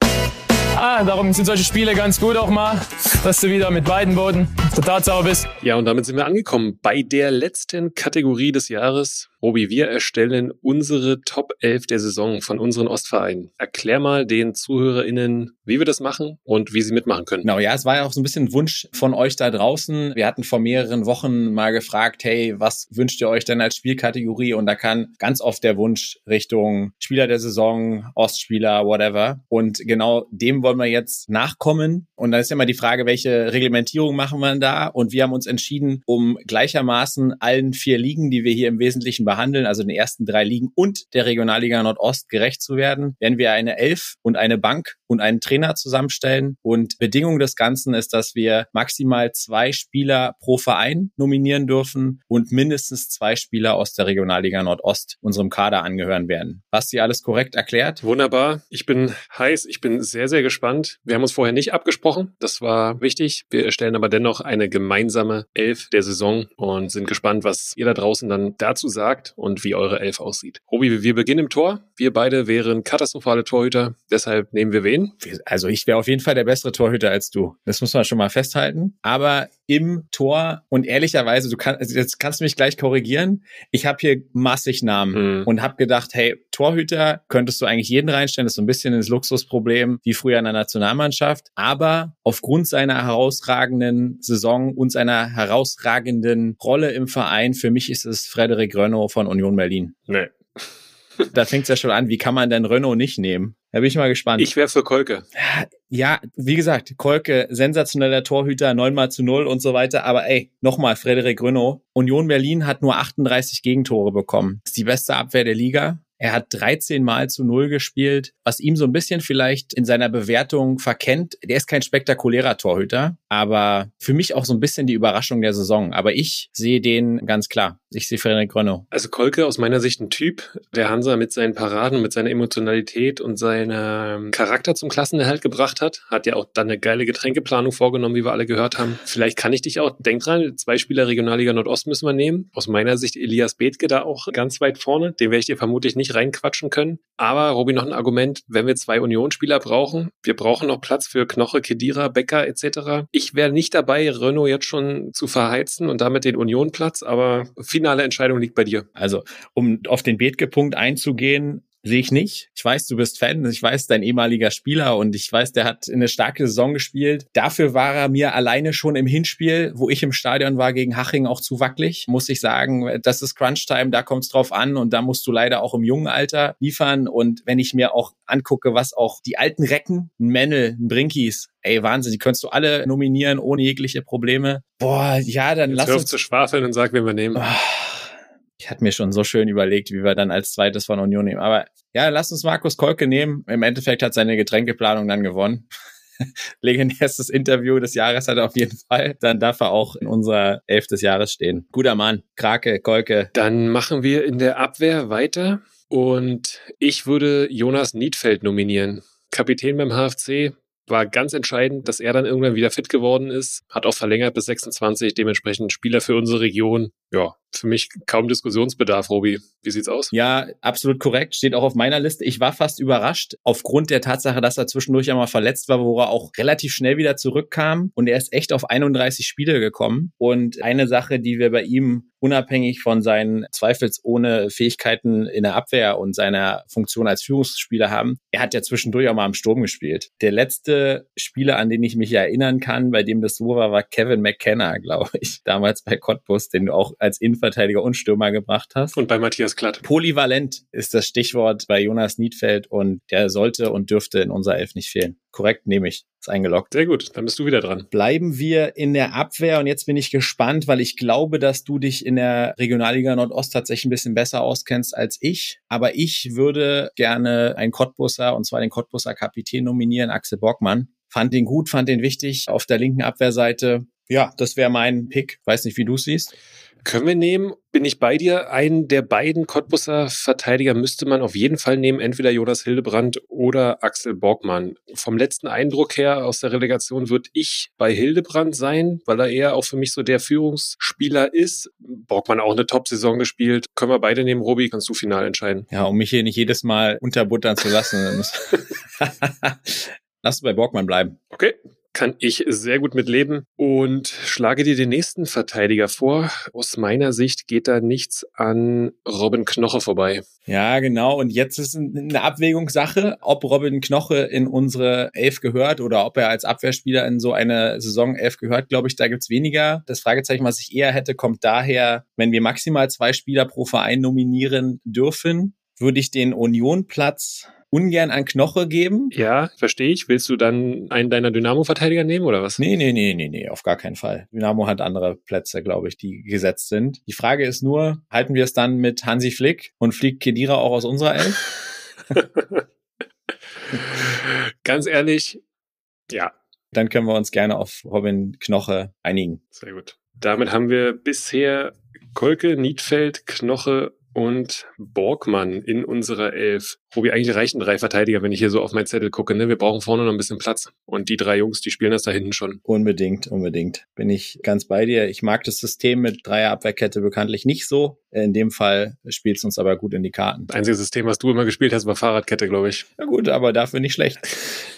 Speaker 5: Ah, darum sind solche Spiele ganz gut auch mal, dass du wieder mit beiden Boden der Tatsache bist.
Speaker 1: Ja, und damit sind wir angekommen bei der letzten Kategorie des Jahres. Robi, wir erstellen unsere Top 11 der Saison von unseren Ostvereinen. Erklär mal den ZuhörerInnen, wie wir das machen und wie sie mitmachen können.
Speaker 2: Genau, ja, es war ja auch so ein bisschen Wunsch von euch da draußen. Wir hatten vor mehreren Wochen mal gefragt, hey, was wünscht ihr euch denn als Spielkategorie? Und da kann ganz oft der Wunsch Richtung Spieler der Saison, Ostspieler, whatever. Und genau dem wollen wir jetzt nachkommen. Und dann ist ja immer die Frage, welche Reglementierung machen wir da? Und wir haben uns entschieden, um gleichermaßen allen vier Ligen, die wir hier im Wesentlichen behandeln, also den ersten drei Ligen und der Regionalliga Nordost gerecht zu werden, werden wir eine Elf und eine Bank und einen Trainer zusammenstellen. Und Bedingung des Ganzen ist, dass wir maximal zwei Spieler pro Verein nominieren dürfen und mindestens zwei Spieler aus der Regionalliga Nordost unserem Kader angehören werden. Hast du alles korrekt erklärt?
Speaker 1: Wunderbar. Ich bin heiß. Ich bin sehr, sehr gespannt. Wir haben uns vorher nicht abgesprochen. Das war wichtig. Wir erstellen aber dennoch eine gemeinsame Elf der Saison und sind gespannt, was ihr da draußen dann dazu sagt und wie eure Elf aussieht. Robi, wir beginnen im Tor. Wir beide wären katastrophale Torhüter. Deshalb nehmen wir wen?
Speaker 2: Also ich wäre auf jeden Fall der bessere Torhüter als du. Das muss man schon mal festhalten. Aber im Tor und ehrlicherweise, du kannst, jetzt kannst du mich gleich korrigieren. Ich habe hier massig Namen mhm. und habe gedacht, hey, Torhüter könntest du eigentlich jeden reinstellen. Das ist so ein bisschen ins Luxusproblem wie früher in der Nationalmannschaft. Aber aufgrund seiner herausragenden Saison und seiner herausragenden Rolle im Verein, für mich ist es Frederik Rönno von Union Berlin.
Speaker 1: Nee.
Speaker 2: Da fängt's ja schon an. Wie kann man denn Renault nicht nehmen? Da bin ich mal gespannt.
Speaker 1: Ich wäre für Kolke.
Speaker 2: Ja, wie gesagt, Kolke, sensationeller Torhüter, neunmal zu null und so weiter. Aber ey, nochmal, Frederik Renault. Union Berlin hat nur 38 Gegentore bekommen. Das ist die beste Abwehr der Liga. Er hat 13 Mal zu Null gespielt, was ihm so ein bisschen vielleicht in seiner Bewertung verkennt. Der ist kein spektakulärer Torhüter, aber für mich auch so ein bisschen die Überraschung der Saison. Aber ich sehe den ganz klar. Ich sehe Frederik Grönno.
Speaker 1: Also Kolke aus meiner Sicht ein Typ, der Hansa mit seinen Paraden, mit seiner Emotionalität und seinem Charakter zum Klassenerhalt gebracht hat. Hat ja auch dann eine geile Getränkeplanung vorgenommen, wie wir alle gehört haben. Vielleicht kann ich dich auch, denk dran, zwei Spieler Regionalliga Nordost müssen wir nehmen. Aus meiner Sicht Elias Bethke da auch ganz weit vorne. Den werde ich dir vermutlich nicht reinquatschen können. Aber Robi, noch ein Argument, wenn wir zwei Unionsspieler brauchen, wir brauchen noch Platz für Knoche, Kedira, Becker etc. Ich wäre nicht dabei, Renault jetzt schon zu verheizen und damit den Unionplatz, aber finale Entscheidung liegt bei dir.
Speaker 2: Also, um auf den Bethke-Punkt einzugehen, sehe ich nicht. Ich weiß, du bist Fan, ich weiß, dein ehemaliger Spieler und ich weiß, der hat eine starke Saison gespielt. Dafür war er mir alleine schon im Hinspiel, wo ich im Stadion war gegen Haching auch zu wackelig. Muss ich sagen, das ist Crunch-Time, da kommt es drauf an und da musst du leider auch im jungen Alter liefern. Und wenn ich mir auch angucke, was auch die alten Recken, ein Mennel, ein Brinkis, ey, Wahnsinn, die könntest du alle nominieren ohne jegliche Probleme. Boah, ja, dann Jetzt lass
Speaker 1: uns... zu schwafeln und sag, wen wir nehmen. Oh
Speaker 2: ich hatte mir schon so schön überlegt, wie wir dann als zweites von Union nehmen. Aber ja, lass uns Markus Kolke nehmen. Im Endeffekt hat seine Getränkeplanung dann gewonnen. Legendärstes Interview des Jahres hat er auf jeden Fall. Dann darf er auch in unserer Elf des Jahres stehen. Guter Mann. Krake, Kolke.
Speaker 1: Dann machen wir in der Abwehr weiter. Und ich würde Jonas Niedfeld nominieren. Kapitän beim HFC, war ganz entscheidend, dass er dann irgendwann wieder fit geworden ist, hat auch verlängert bis 26, dementsprechend Spieler für unsere Region. Ja, für mich kaum Diskussionsbedarf, Robi. Wie sieht's aus?
Speaker 2: Ja, absolut korrekt. Steht auch auf meiner Liste. Ich war fast überrascht, aufgrund der Tatsache, dass er zwischendurch einmal verletzt war, wo er auch relativ schnell wieder zurückkam. Und er ist echt auf 31 Spiele gekommen. Und eine Sache, die wir bei ihm unabhängig von seinen zweifelsohne Fähigkeiten in der Abwehr und seiner Funktion als Führungsspieler haben. Er hat ja zwischendurch auch mal am Sturm gespielt. Der letzte Spieler, an den ich mich erinnern kann, bei dem das so war, war Kevin McKenna, glaube ich. Damals bei Cottbus, den du auch als Innenverteidiger und Stürmer gebracht hast.
Speaker 1: Und bei Matthias Klatt.
Speaker 2: Polyvalent ist das Stichwort bei Jonas Niedfeld und der sollte und dürfte in unserer Elf nicht fehlen. Korrekt, nehme ich. Ist eingeloggt.
Speaker 1: Sehr gut, dann bist du wieder dran.
Speaker 2: Bleiben wir in der Abwehr und jetzt bin ich gespannt, weil ich glaube, dass du dich in der Regionalliga Nordost tatsächlich ein bisschen besser auskennst als ich. Aber ich würde gerne einen Cottbusser, und zwar den Cottbusser Kapitän nominieren, Axel Bockmann. Fand den gut, fand den wichtig auf der linken Abwehrseite. Ja, das wäre mein Pick. Weiß nicht, wie du siehst.
Speaker 1: Können wir nehmen, bin ich bei dir, einen der beiden Cottbusser Verteidiger müsste man auf jeden Fall nehmen, entweder Jonas Hildebrand oder Axel Borgmann. Vom letzten Eindruck her aus der Relegation würde ich bei Hildebrand sein, weil er eher auch für mich so der Führungsspieler ist. Borgmann auch eine Top-Saison gespielt. Können wir beide nehmen, Robi, kannst du final entscheiden.
Speaker 2: Ja, um mich hier nicht jedes Mal unterbuttern zu lassen. Lass bei Borgmann bleiben.
Speaker 1: Okay, kann ich sehr gut mit leben und schlage dir den nächsten Verteidiger vor. Aus meiner Sicht geht da nichts an Robin Knoche vorbei.
Speaker 2: Ja, genau. Und jetzt ist eine Abwägungssache, ob Robin Knoche in unsere Elf gehört oder ob er als Abwehrspieler in so eine Saison Elf gehört, glaube ich, da gibt's weniger. Das Fragezeichen, was ich eher hätte, kommt daher, wenn wir maximal zwei Spieler pro Verein nominieren dürfen, würde ich den Union-Platz ungern an Knoche geben.
Speaker 1: Ja, verstehe ich. Willst du dann einen deiner Dynamo-Verteidiger nehmen oder was?
Speaker 2: Nee, nee, nee, nee, nee, auf gar keinen Fall. Dynamo hat andere Plätze, glaube ich, die gesetzt sind. Die Frage ist nur, halten wir es dann mit Hansi Flick und fliegt Kedira auch aus unserer Elf?
Speaker 1: Ganz ehrlich, ja.
Speaker 2: Dann können wir uns gerne auf Robin Knoche einigen.
Speaker 1: Sehr gut. Damit haben wir bisher Kolke, Niedfeld, Knoche und Borgmann in unserer Elf. Robi, eigentlich reichen drei Verteidiger, wenn ich hier so auf meinen Zettel gucke. Ne? Wir brauchen vorne noch ein bisschen Platz. Und die drei Jungs, die spielen das da hinten schon.
Speaker 2: Unbedingt, unbedingt. Bin ich ganz bei dir. Ich mag das System mit Dreierabwehrkette bekanntlich nicht so. In dem Fall spielt es uns aber gut in die Karten.
Speaker 1: Das einzige System, was du immer gespielt hast, war Fahrradkette, glaube ich.
Speaker 2: Na gut, aber dafür nicht schlecht.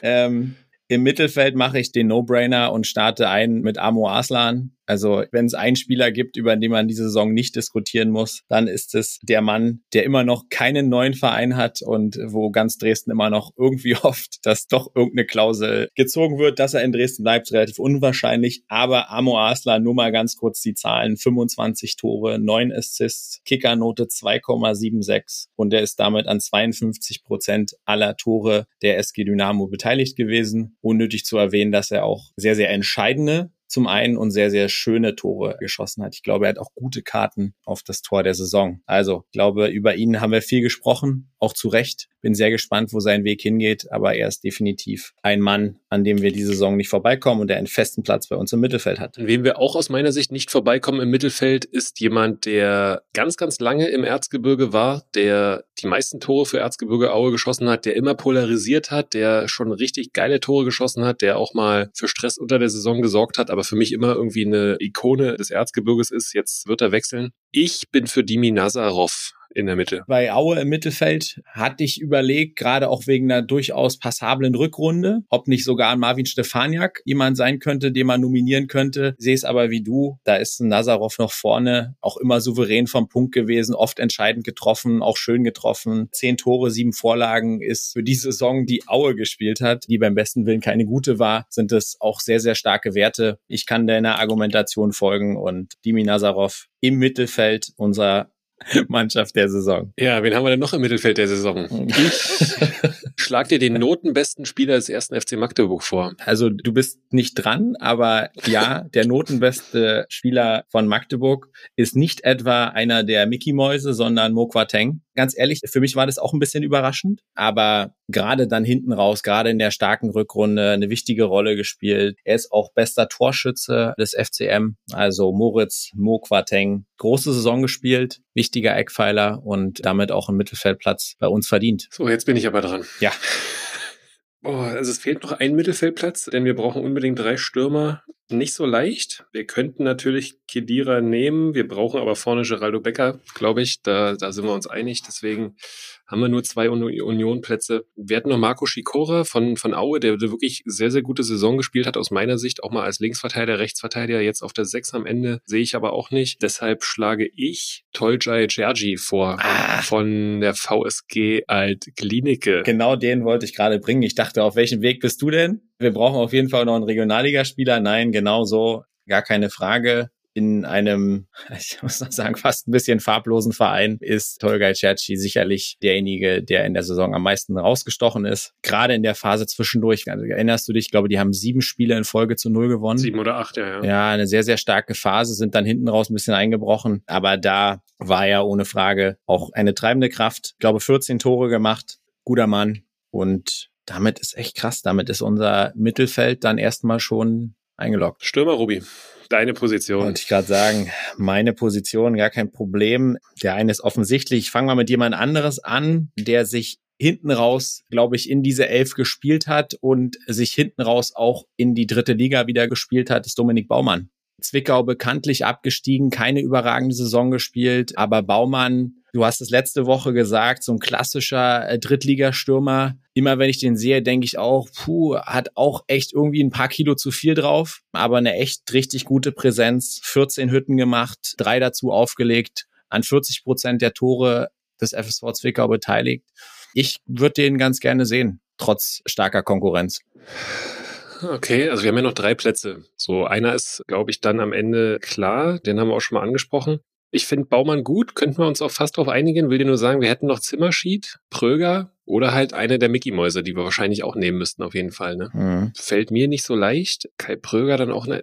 Speaker 2: ähm, im Mittelfeld mache ich den No-Brainer und starte ein mit Amo Aslan. Also wenn es einen Spieler gibt, über den man diese Saison nicht diskutieren muss, dann ist es der Mann, der immer noch keinen neuen Verein hat und wo ganz Dresden immer noch irgendwie hofft, dass doch irgendeine Klausel gezogen wird, dass er in Dresden bleibt, relativ unwahrscheinlich. Aber Amo Aslan, nur mal ganz kurz die Zahlen, 25 Tore, 9 Assists, Kickernote 2,76 und er ist damit an 52 Prozent aller Tore der SG Dynamo beteiligt gewesen. Unnötig zu erwähnen, dass er auch sehr, sehr entscheidende zum einen und sehr, sehr schöne Tore geschossen hat. Ich glaube, er hat auch gute Karten auf das Tor der Saison. Also, ich glaube, über ihn haben wir viel gesprochen, auch zu Recht. Bin sehr gespannt, wo sein Weg hingeht, aber er ist definitiv ein Mann, an dem wir diese Saison nicht vorbeikommen und der einen festen Platz bei uns im Mittelfeld hat.
Speaker 1: An wem wir auch aus meiner Sicht nicht vorbeikommen im Mittelfeld, ist jemand, der ganz, ganz lange im Erzgebirge war, der die meisten Tore für Erzgebirge Aue geschossen hat, der immer polarisiert hat, der schon richtig geile Tore geschossen hat, der auch mal für Stress unter der Saison gesorgt hat, aber für mich immer irgendwie eine Ikone des Erzgebirges ist. Jetzt wird er wechseln. Ich bin für Dimi Nazarov in der Mitte.
Speaker 2: Bei Aue im Mittelfeld hatte ich überlegt, gerade auch wegen einer durchaus passablen Rückrunde, ob nicht sogar Marvin Stefaniak jemand sein könnte, den man nominieren könnte. Sehe es aber wie du, da ist ein Nazarov noch vorne, auch immer souverän vom Punkt gewesen, oft entscheidend getroffen, auch schön getroffen. Zehn Tore, sieben Vorlagen ist für die Saison, die Aue gespielt hat, die beim besten Willen keine gute war, sind es auch sehr, sehr starke Werte. Ich kann deiner Argumentation folgen und Dimi Nazarov im Mittelfeld unser Mannschaft der Saison.
Speaker 1: Ja, wen haben wir denn noch im Mittelfeld der Saison? Ich schlag dir den notenbesten Spieler des ersten FC Magdeburg vor.
Speaker 2: Also du bist nicht dran, aber ja, der notenbeste Spieler von Magdeburg ist nicht etwa einer der Mickey Mäuse, sondern Mo Quateng. Ganz ehrlich, für mich war das auch ein bisschen überraschend, aber gerade dann hinten raus, gerade in der starken Rückrunde, eine wichtige Rolle gespielt. Er ist auch bester Torschütze des FCM, also Moritz Mo Quateng. Große Saison gespielt, wichtiger Eckpfeiler und damit auch einen Mittelfeldplatz bei uns verdient.
Speaker 1: So, jetzt bin ich aber dran.
Speaker 2: Ja.
Speaker 1: Oh, also es fehlt noch ein Mittelfeldplatz, denn wir brauchen unbedingt drei Stürmer. Nicht so leicht. Wir könnten natürlich Kedira nehmen, wir brauchen aber vorne Geraldo Becker, glaube ich. Da, da sind wir uns einig. Deswegen haben wir nur zwei Union-Plätze. Wir hatten noch Marco Schikora von, von Aue, der wirklich sehr, sehr gute Saison gespielt hat, aus meiner Sicht auch mal als Linksverteidiger, Rechtsverteidiger, jetzt auf der Sechs am Ende, sehe ich aber auch nicht. Deshalb schlage ich Toljai Cergi vor
Speaker 2: Ah.
Speaker 1: von der VSG Alt Klinike.
Speaker 2: Genau den wollte ich gerade bringen. Ich dachte, auf welchem Weg bist du denn? Wir brauchen auf jeden Fall noch einen Regionalligaspieler. Nein, genau so, gar keine Frage. In einem, ich muss noch sagen, fast ein bisschen farblosen Verein ist Tolgay Cerci sicherlich derjenige, der in der Saison am meisten rausgestochen ist. Gerade in der Phase zwischendurch, also erinnerst du dich, ich glaube, die haben sieben Spiele in Folge zu null gewonnen.
Speaker 1: Sieben oder acht, ja, ja.
Speaker 2: Ja, eine sehr, sehr starke Phase, sind dann hinten raus ein bisschen eingebrochen. Aber da war er ohne Frage auch eine treibende Kraft. Ich glaube, 14 Tore gemacht, guter Mann. Und damit ist echt krass. Damit ist unser Mittelfeld dann erstmal schon eingeloggt.
Speaker 1: Stürmer, Rubi. Deine Position.
Speaker 2: Wollte ich gerade sagen, meine Position, gar kein Problem. Der eine ist offensichtlich. Ich fange mal mit jemand anderes an, der sich hinten raus, glaube ich, in diese Elf gespielt hat und sich hinten raus auch in die dritte Liga wieder gespielt hat, ist Dominik Baumann. Zwickau bekanntlich abgestiegen, keine überragende Saison gespielt, aber Baumann, du hast es letzte Woche gesagt, so ein klassischer äh, Drittligastürmer Immer wenn ich den sehe, denke ich auch, puh, hat auch echt irgendwie ein paar Kilo zu viel drauf, aber eine echt richtig gute Präsenz. 14 Hütten gemacht, drei dazu aufgelegt, an 40 Prozent der Tore des FSV Zwickau beteiligt. Ich würde den ganz gerne sehen, trotz starker Konkurrenz.
Speaker 1: Okay, also wir haben ja noch drei Plätze. So, einer ist, glaube ich, dann am Ende klar. Den haben wir auch schon mal angesprochen. Ich finde Baumann gut, könnten wir uns auch fast drauf einigen. Will dir nur sagen, wir hätten noch Zimmerschied, Pröger oder halt eine der Mickey-Mäuse, die wir wahrscheinlich auch nehmen müssten, auf jeden Fall. Ne? Mhm. Fällt mir nicht so leicht. Kai Pröger dann auch einen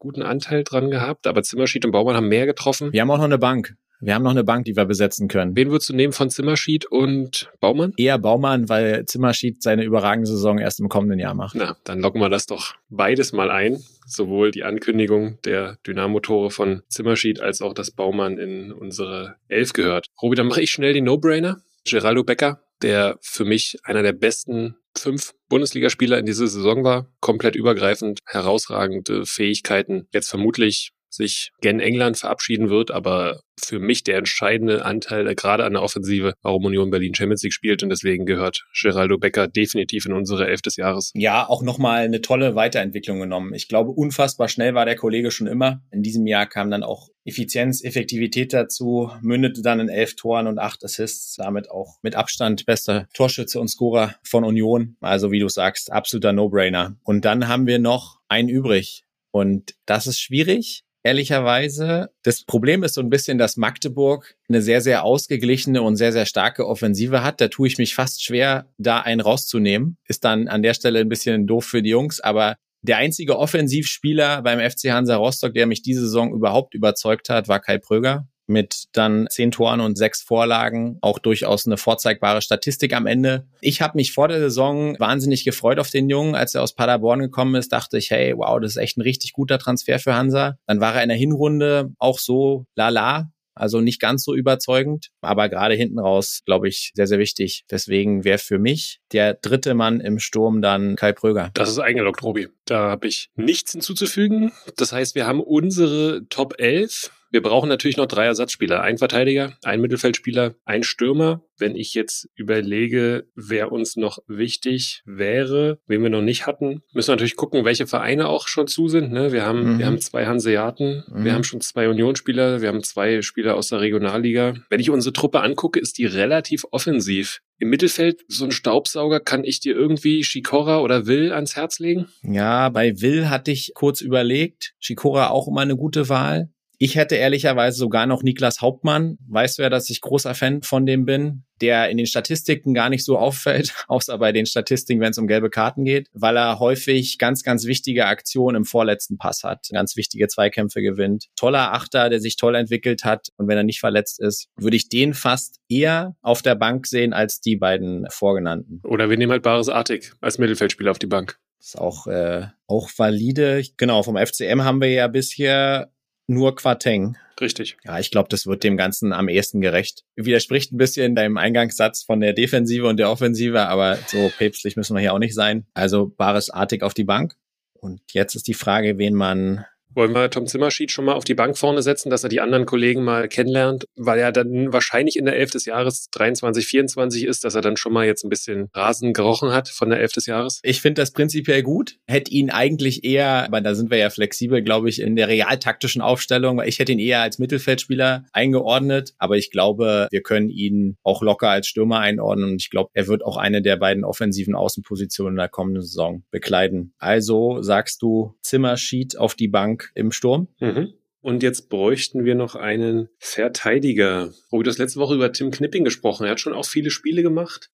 Speaker 1: guten Anteil dran gehabt, aber Zimmerschied und Baumann haben mehr getroffen.
Speaker 2: Wir haben auch noch eine Bank. Wir haben noch eine Bank, die wir besetzen können.
Speaker 1: Wen würdest du nehmen von Zimmerschied und Baumann?
Speaker 2: Eher Baumann, weil Zimmerschied seine überragende Saison erst im kommenden Jahr macht.
Speaker 1: Na, dann locken wir das doch beides mal ein. Sowohl die Ankündigung der Dynamo-Tore von Zimmerschied als auch das Baumann in unsere Elf gehört. Robi, dann mache ich schnell den No-Brainer. Geraldo Becker, der für mich einer der besten fünf Bundesligaspieler in dieser Saison war. Komplett übergreifend, herausragende Fähigkeiten. Jetzt vermutlich sich gen England verabschieden wird, aber für mich der entscheidende Anteil gerade an der Offensive, warum Union Berlin Champions League spielt und deswegen gehört Geraldo Becker definitiv in unsere Elf des Jahres.
Speaker 2: Ja, auch nochmal eine tolle Weiterentwicklung genommen. Ich glaube, unfassbar schnell war der Kollege schon immer. In diesem Jahr kam dann auch Effizienz, Effektivität dazu, mündete dann in elf Toren und acht Assists, damit auch mit Abstand bester Torschütze und Scorer von Union. Also wie du sagst, absoluter No-Brainer. Und dann haben wir noch einen übrig. Und das ist schwierig, ehrlicherweise. Das Problem ist so ein bisschen, dass Magdeburg eine sehr, sehr ausgeglichene und sehr, sehr starke Offensive hat. Da tue ich mich fast schwer, da einen rauszunehmen. Ist dann an der Stelle ein bisschen doof für die Jungs, aber der einzige Offensivspieler beim FC Hansa Rostock, der mich diese Saison überhaupt überzeugt hat, war Kai Pröger mit dann zehn Toren und sechs Vorlagen, auch durchaus eine vorzeigbare Statistik am Ende. Ich habe mich vor der Saison wahnsinnig gefreut auf den Jungen. Als er aus Paderborn gekommen ist, dachte ich, hey, wow, das ist echt ein richtig guter Transfer für Hansa. Dann war er in der Hinrunde auch so lala, also nicht ganz so überzeugend, aber gerade hinten raus, glaube ich, sehr, sehr wichtig. Deswegen wäre für mich der dritte Mann im Sturm dann Kai Pröger.
Speaker 1: Das ist eingeloggt, Robi. Da habe ich nichts hinzuzufügen. Das heißt, wir haben unsere Top 11 wir brauchen natürlich noch drei Ersatzspieler. Ein Verteidiger, ein Mittelfeldspieler, ein Stürmer. Wenn ich jetzt überlege, wer uns noch wichtig wäre, wen wir noch nicht hatten, müssen wir natürlich gucken, welche Vereine auch schon zu sind. Ne? Wir, haben, mhm. wir haben zwei Hanseaten, mhm. wir haben schon zwei Unionsspieler, wir haben zwei Spieler aus der Regionalliga. Wenn ich unsere Truppe angucke, ist die relativ offensiv. Im Mittelfeld, so ein Staubsauger, kann ich dir irgendwie Shikora oder Will ans Herz legen?
Speaker 2: Ja, bei Will hatte ich kurz überlegt. Shikora auch immer eine gute Wahl. Ich hätte ehrlicherweise sogar noch Niklas Hauptmann. Weißt du ja, dass ich großer Fan von dem bin, der in den Statistiken gar nicht so auffällt, außer bei den Statistiken, wenn es um gelbe Karten geht, weil er häufig ganz, ganz wichtige Aktionen im vorletzten Pass hat, ganz wichtige Zweikämpfe gewinnt. Toller Achter, der sich toll entwickelt hat und wenn er nicht verletzt ist, würde ich den fast eher auf der Bank sehen als die beiden vorgenannten.
Speaker 1: Oder wir nehmen halt Bares Artig als Mittelfeldspieler auf die Bank.
Speaker 2: ist auch, äh, auch valide. Genau, vom FCM haben wir ja bisher nur Quateng.
Speaker 1: Richtig.
Speaker 2: Ja, ich glaube, das wird dem Ganzen am ehesten gerecht. Widerspricht ein bisschen deinem Eingangssatz von der Defensive und der Offensive, aber so päpstlich müssen wir hier auch nicht sein. Also Bares artig auf die Bank. Und jetzt ist die Frage, wen man
Speaker 1: wollen wir Tom Zimmerschied schon mal auf die Bank vorne setzen, dass er die anderen Kollegen mal kennenlernt, weil er dann wahrscheinlich in der Elf des Jahres 23, 24 ist, dass er dann schon mal jetzt ein bisschen Rasen gerochen hat von der Elf des Jahres?
Speaker 2: Ich finde das prinzipiell gut. Hätte ihn eigentlich eher, aber da sind wir ja flexibel, glaube ich, in der realtaktischen Aufstellung, weil ich hätte ihn eher als Mittelfeldspieler eingeordnet, aber ich glaube, wir können ihn auch locker als Stürmer einordnen und ich glaube, er wird auch eine der beiden offensiven Außenpositionen in der kommenden Saison bekleiden. Also sagst du Zimmerschied auf die Bank im Sturm.
Speaker 1: Mhm. Und jetzt bräuchten wir noch einen Verteidiger. Wo du das letzte Woche über Tim Knipping gesprochen. Er hat schon auch viele Spiele gemacht.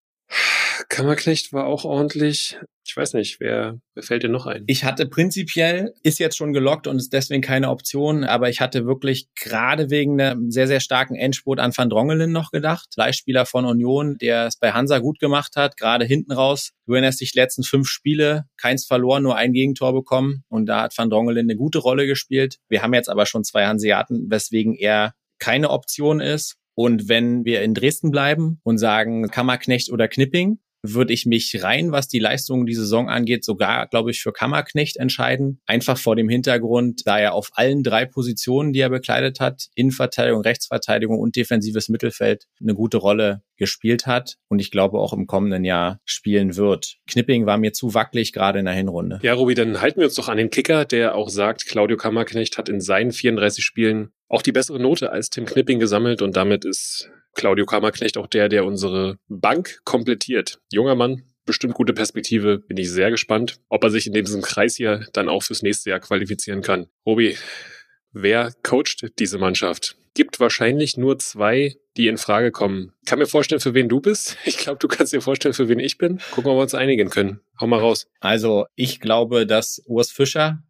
Speaker 1: Kammerknecht war auch ordentlich. Ich weiß nicht, wer, wer fällt dir noch ein?
Speaker 2: Ich hatte prinzipiell, ist jetzt schon gelockt und ist deswegen keine Option, aber ich hatte wirklich gerade wegen einem sehr, sehr starken Endspurt an Van Drongelen noch gedacht. Leihspieler von Union, der es bei Hansa gut gemacht hat, gerade hinten raus. Du erinnerst dich, letzten fünf Spiele, keins verloren, nur ein Gegentor bekommen und da hat Van Drongelen eine gute Rolle gespielt. Wir haben jetzt aber schon zwei Hanseaten, weswegen er keine Option ist. Und wenn wir in Dresden bleiben und sagen Kammerknecht oder Knipping, würde ich mich rein, was die Leistungen die Saison angeht, sogar, glaube ich, für Kammerknecht entscheiden. Einfach vor dem Hintergrund, da er auf allen drei Positionen, die er bekleidet hat, Innenverteidigung, Rechtsverteidigung und defensives Mittelfeld, eine gute Rolle gespielt hat und ich glaube auch im kommenden Jahr spielen wird. Knipping war mir zu wackelig, gerade in der Hinrunde.
Speaker 1: Ja, Robi, dann halten wir uns doch an den Kicker, der auch sagt, Claudio Kammerknecht hat in seinen 34 Spielen auch die bessere Note als Tim Knipping gesammelt und damit ist Claudio Kammerknecht auch der, der unsere Bank komplettiert. Junger Mann, bestimmt gute Perspektive. Bin ich sehr gespannt, ob er sich in diesem Kreis hier dann auch fürs nächste Jahr qualifizieren kann. Robi, wer coacht diese Mannschaft? Gibt wahrscheinlich nur zwei, die in Frage kommen. Kann mir vorstellen, für wen du bist. Ich glaube, du kannst dir vorstellen, für wen ich bin. Gucken, ob wir uns einigen können. Hau mal raus.
Speaker 2: Also, ich glaube, dass Urs Fischer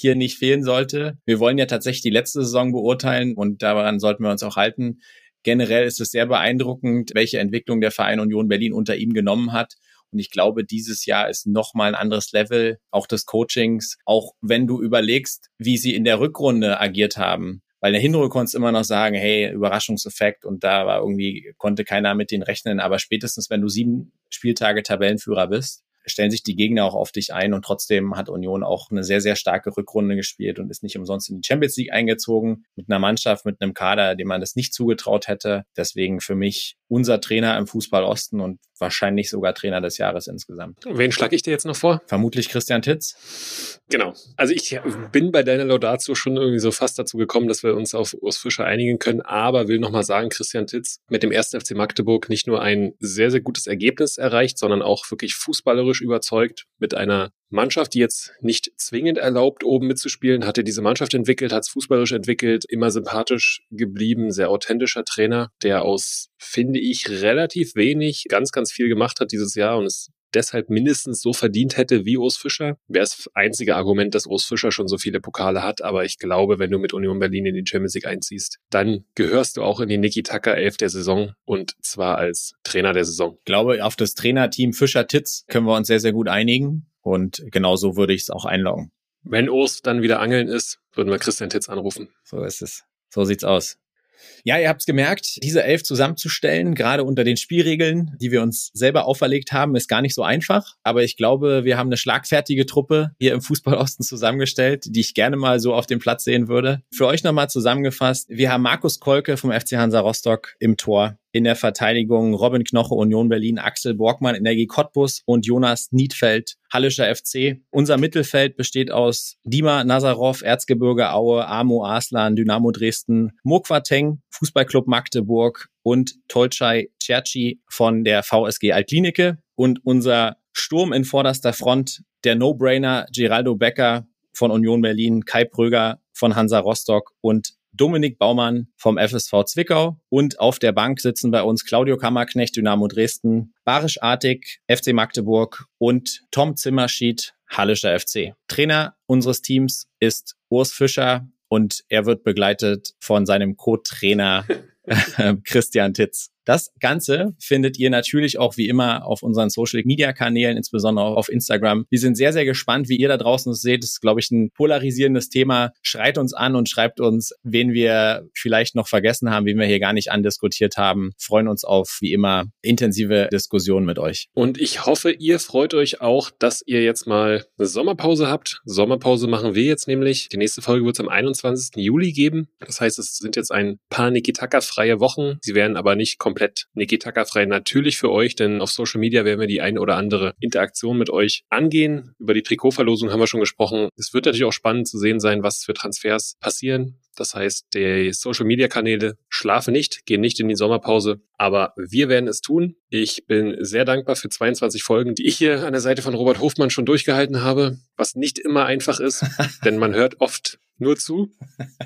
Speaker 2: hier nicht fehlen sollte. Wir wollen ja tatsächlich die letzte Saison beurteilen und daran sollten wir uns auch halten. Generell ist es sehr beeindruckend, welche Entwicklung der Verein Union Berlin unter ihm genommen hat. Und ich glaube, dieses Jahr ist nochmal ein anderes Level, auch des Coachings. Auch wenn du überlegst, wie sie in der Rückrunde agiert haben. Weil in der Hinrunde konntest du immer noch sagen, hey, Überraschungseffekt und da war irgendwie, konnte keiner mit denen rechnen. Aber spätestens, wenn du sieben Spieltage Tabellenführer bist, stellen sich die Gegner auch auf dich ein und trotzdem hat Union auch eine sehr, sehr starke Rückrunde gespielt und ist nicht umsonst in die Champions League eingezogen mit einer Mannschaft, mit einem Kader, dem man das nicht zugetraut hätte. Deswegen für mich unser Trainer im Fußball Osten und wahrscheinlich sogar Trainer des Jahres insgesamt.
Speaker 1: Wen schlage ich dir jetzt noch vor?
Speaker 2: Vermutlich Christian Titz.
Speaker 1: Genau. Also ich bin bei deiner Laudatio schon irgendwie so fast dazu gekommen, dass wir uns auf Urs Fischer einigen können, aber will nochmal sagen, Christian Titz mit dem 1. FC Magdeburg nicht nur ein sehr, sehr gutes Ergebnis erreicht, sondern auch wirklich fußballerisch überzeugt mit einer Mannschaft, die jetzt nicht zwingend erlaubt, oben mitzuspielen, hatte diese Mannschaft entwickelt, hat es fußballerisch entwickelt, immer sympathisch geblieben, sehr authentischer Trainer, der aus, finde ich, relativ wenig ganz, ganz viel gemacht hat dieses Jahr und es deshalb mindestens so verdient hätte wie Urs Fischer. Wäre das einzige Argument, dass Urs Fischer schon so viele Pokale hat. Aber ich glaube, wenn du mit Union Berlin in die Champions League einziehst, dann gehörst du auch in die Niki Tucker 11 der Saison und zwar als Trainer der Saison.
Speaker 2: Ich glaube, auf das Trainerteam Fischer-Titz können wir uns sehr, sehr gut einigen. Und genau so würde ich es auch einloggen.
Speaker 1: Wenn Urs dann wieder angeln ist, würden wir Christian Titz anrufen.
Speaker 2: So ist es. So sieht's aus. Ja, ihr habt es gemerkt, diese elf zusammenzustellen, gerade unter den Spielregeln, die wir uns selber auferlegt haben, ist gar nicht so einfach. Aber ich glaube, wir haben eine schlagfertige Truppe hier im Fußballosten zusammengestellt, die ich gerne mal so auf dem Platz sehen würde. Für euch nochmal zusammengefasst, wir haben Markus Kolke vom FC Hansa Rostock im Tor in der Verteidigung Robin Knoche, Union Berlin, Axel Borgmann, Energie Cottbus und Jonas Niedfeld, Hallischer FC. Unser Mittelfeld besteht aus Dima Nazarov, Erzgebirge Aue, Amo Aslan, Dynamo Dresden, Mokwateng, Fußballclub Magdeburg und Tolchai Cerci von der VSG Altklinike. Und unser Sturm in vorderster Front, der No-Brainer Geraldo Becker von Union Berlin, Kai Pröger von Hansa Rostock und Dominik Baumann vom FSV Zwickau und auf der Bank sitzen bei uns Claudio Kammerknecht, Dynamo Dresden, Barisch Artig, FC Magdeburg und Tom Zimmerschied, Hallischer FC. Trainer unseres Teams ist Urs Fischer und er wird begleitet von seinem Co-Trainer Christian Titz. Das Ganze findet ihr natürlich auch wie immer auf unseren Social Media Kanälen, insbesondere auf Instagram. Wir sind sehr, sehr gespannt, wie ihr da draußen es seht. Das ist, glaube ich, ein polarisierendes Thema. Schreit uns an und schreibt uns, wen wir vielleicht noch vergessen haben, wen wir hier gar nicht andiskutiert haben. Freuen uns auf, wie immer, intensive Diskussionen mit euch.
Speaker 1: Und ich hoffe, ihr freut euch auch, dass ihr jetzt mal eine Sommerpause habt. Sommerpause machen wir jetzt nämlich. Die nächste Folge wird es am 21. Juli geben. Das heißt, es sind jetzt ein paar Nikitaka-freie Wochen. Sie werden aber nicht komplett Nikitaka-frei natürlich für euch, denn auf Social Media werden wir die eine oder andere Interaktion mit euch angehen. Über die Trikotverlosung haben wir schon gesprochen. Es wird natürlich auch spannend zu sehen sein, was für Transfers passieren. Das heißt, die Social-Media-Kanäle schlafen nicht, gehen nicht in die Sommerpause, aber wir werden es tun. Ich bin sehr dankbar für 22 Folgen, die ich hier an der Seite von Robert Hofmann schon durchgehalten habe, was nicht immer einfach ist, denn man hört oft nur zu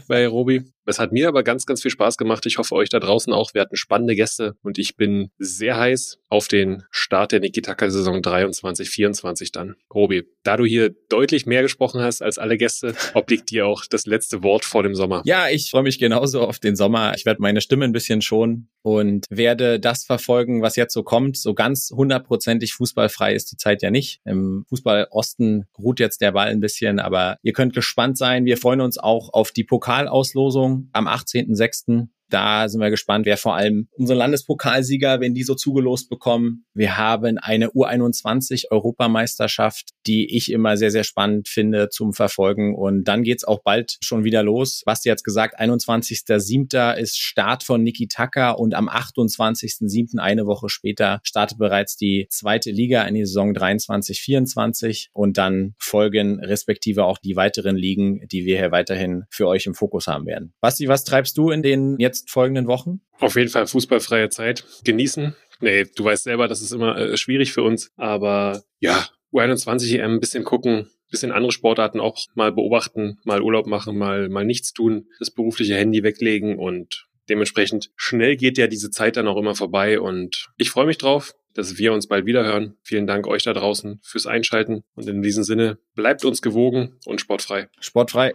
Speaker 1: bei Robi. Es hat mir aber ganz, ganz viel Spaß gemacht. Ich hoffe euch da draußen auch. Wir hatten spannende Gäste und ich bin sehr heiß auf den Start der Nikitaka-Saison 23, 24 dann. Robi, da du hier deutlich mehr gesprochen hast als alle Gäste, obliegt dir auch das letzte Wort vor dem Sommer.
Speaker 2: Ja, ich freue mich genauso auf den Sommer. Ich werde meine Stimme ein bisschen schonen und werde das verfolgen, was jetzt so kommt. So ganz hundertprozentig fußballfrei ist die Zeit ja nicht. Im Fußball Osten ruht jetzt der Ball ein bisschen, aber ihr könnt gespannt sein. Wir freuen uns auch auf die Pokalauslosung am 18.06. Da sind wir gespannt, wer vor allem unsere Landespokalsieger, wenn die so zugelost bekommen. Wir haben eine U21 Europameisterschaft, die ich immer sehr, sehr spannend finde zum Verfolgen. Und dann geht's auch bald schon wieder los. Basti hat's gesagt, 21.07. ist Start von Niki Tucker und am 28.07. eine Woche später startet bereits die zweite Liga in die Saison 23-24 und dann folgen respektive auch die weiteren Ligen, die wir hier weiterhin für euch im Fokus haben werden. Basti, was treibst du in den jetzt folgenden Wochen?
Speaker 1: Auf jeden Fall fußballfreie Zeit genießen. Nee, du weißt selber, das ist immer äh, schwierig für uns, aber ja, U21 EM ein bisschen gucken, bisschen andere Sportarten auch mal beobachten, mal Urlaub machen, mal, mal nichts tun, das berufliche Handy weglegen und dementsprechend schnell geht ja diese Zeit dann auch immer vorbei und ich freue mich drauf, dass wir uns bald wieder hören. Vielen Dank euch da draußen fürs Einschalten und in diesem Sinne bleibt uns gewogen und sportfrei.
Speaker 2: Sportfrei.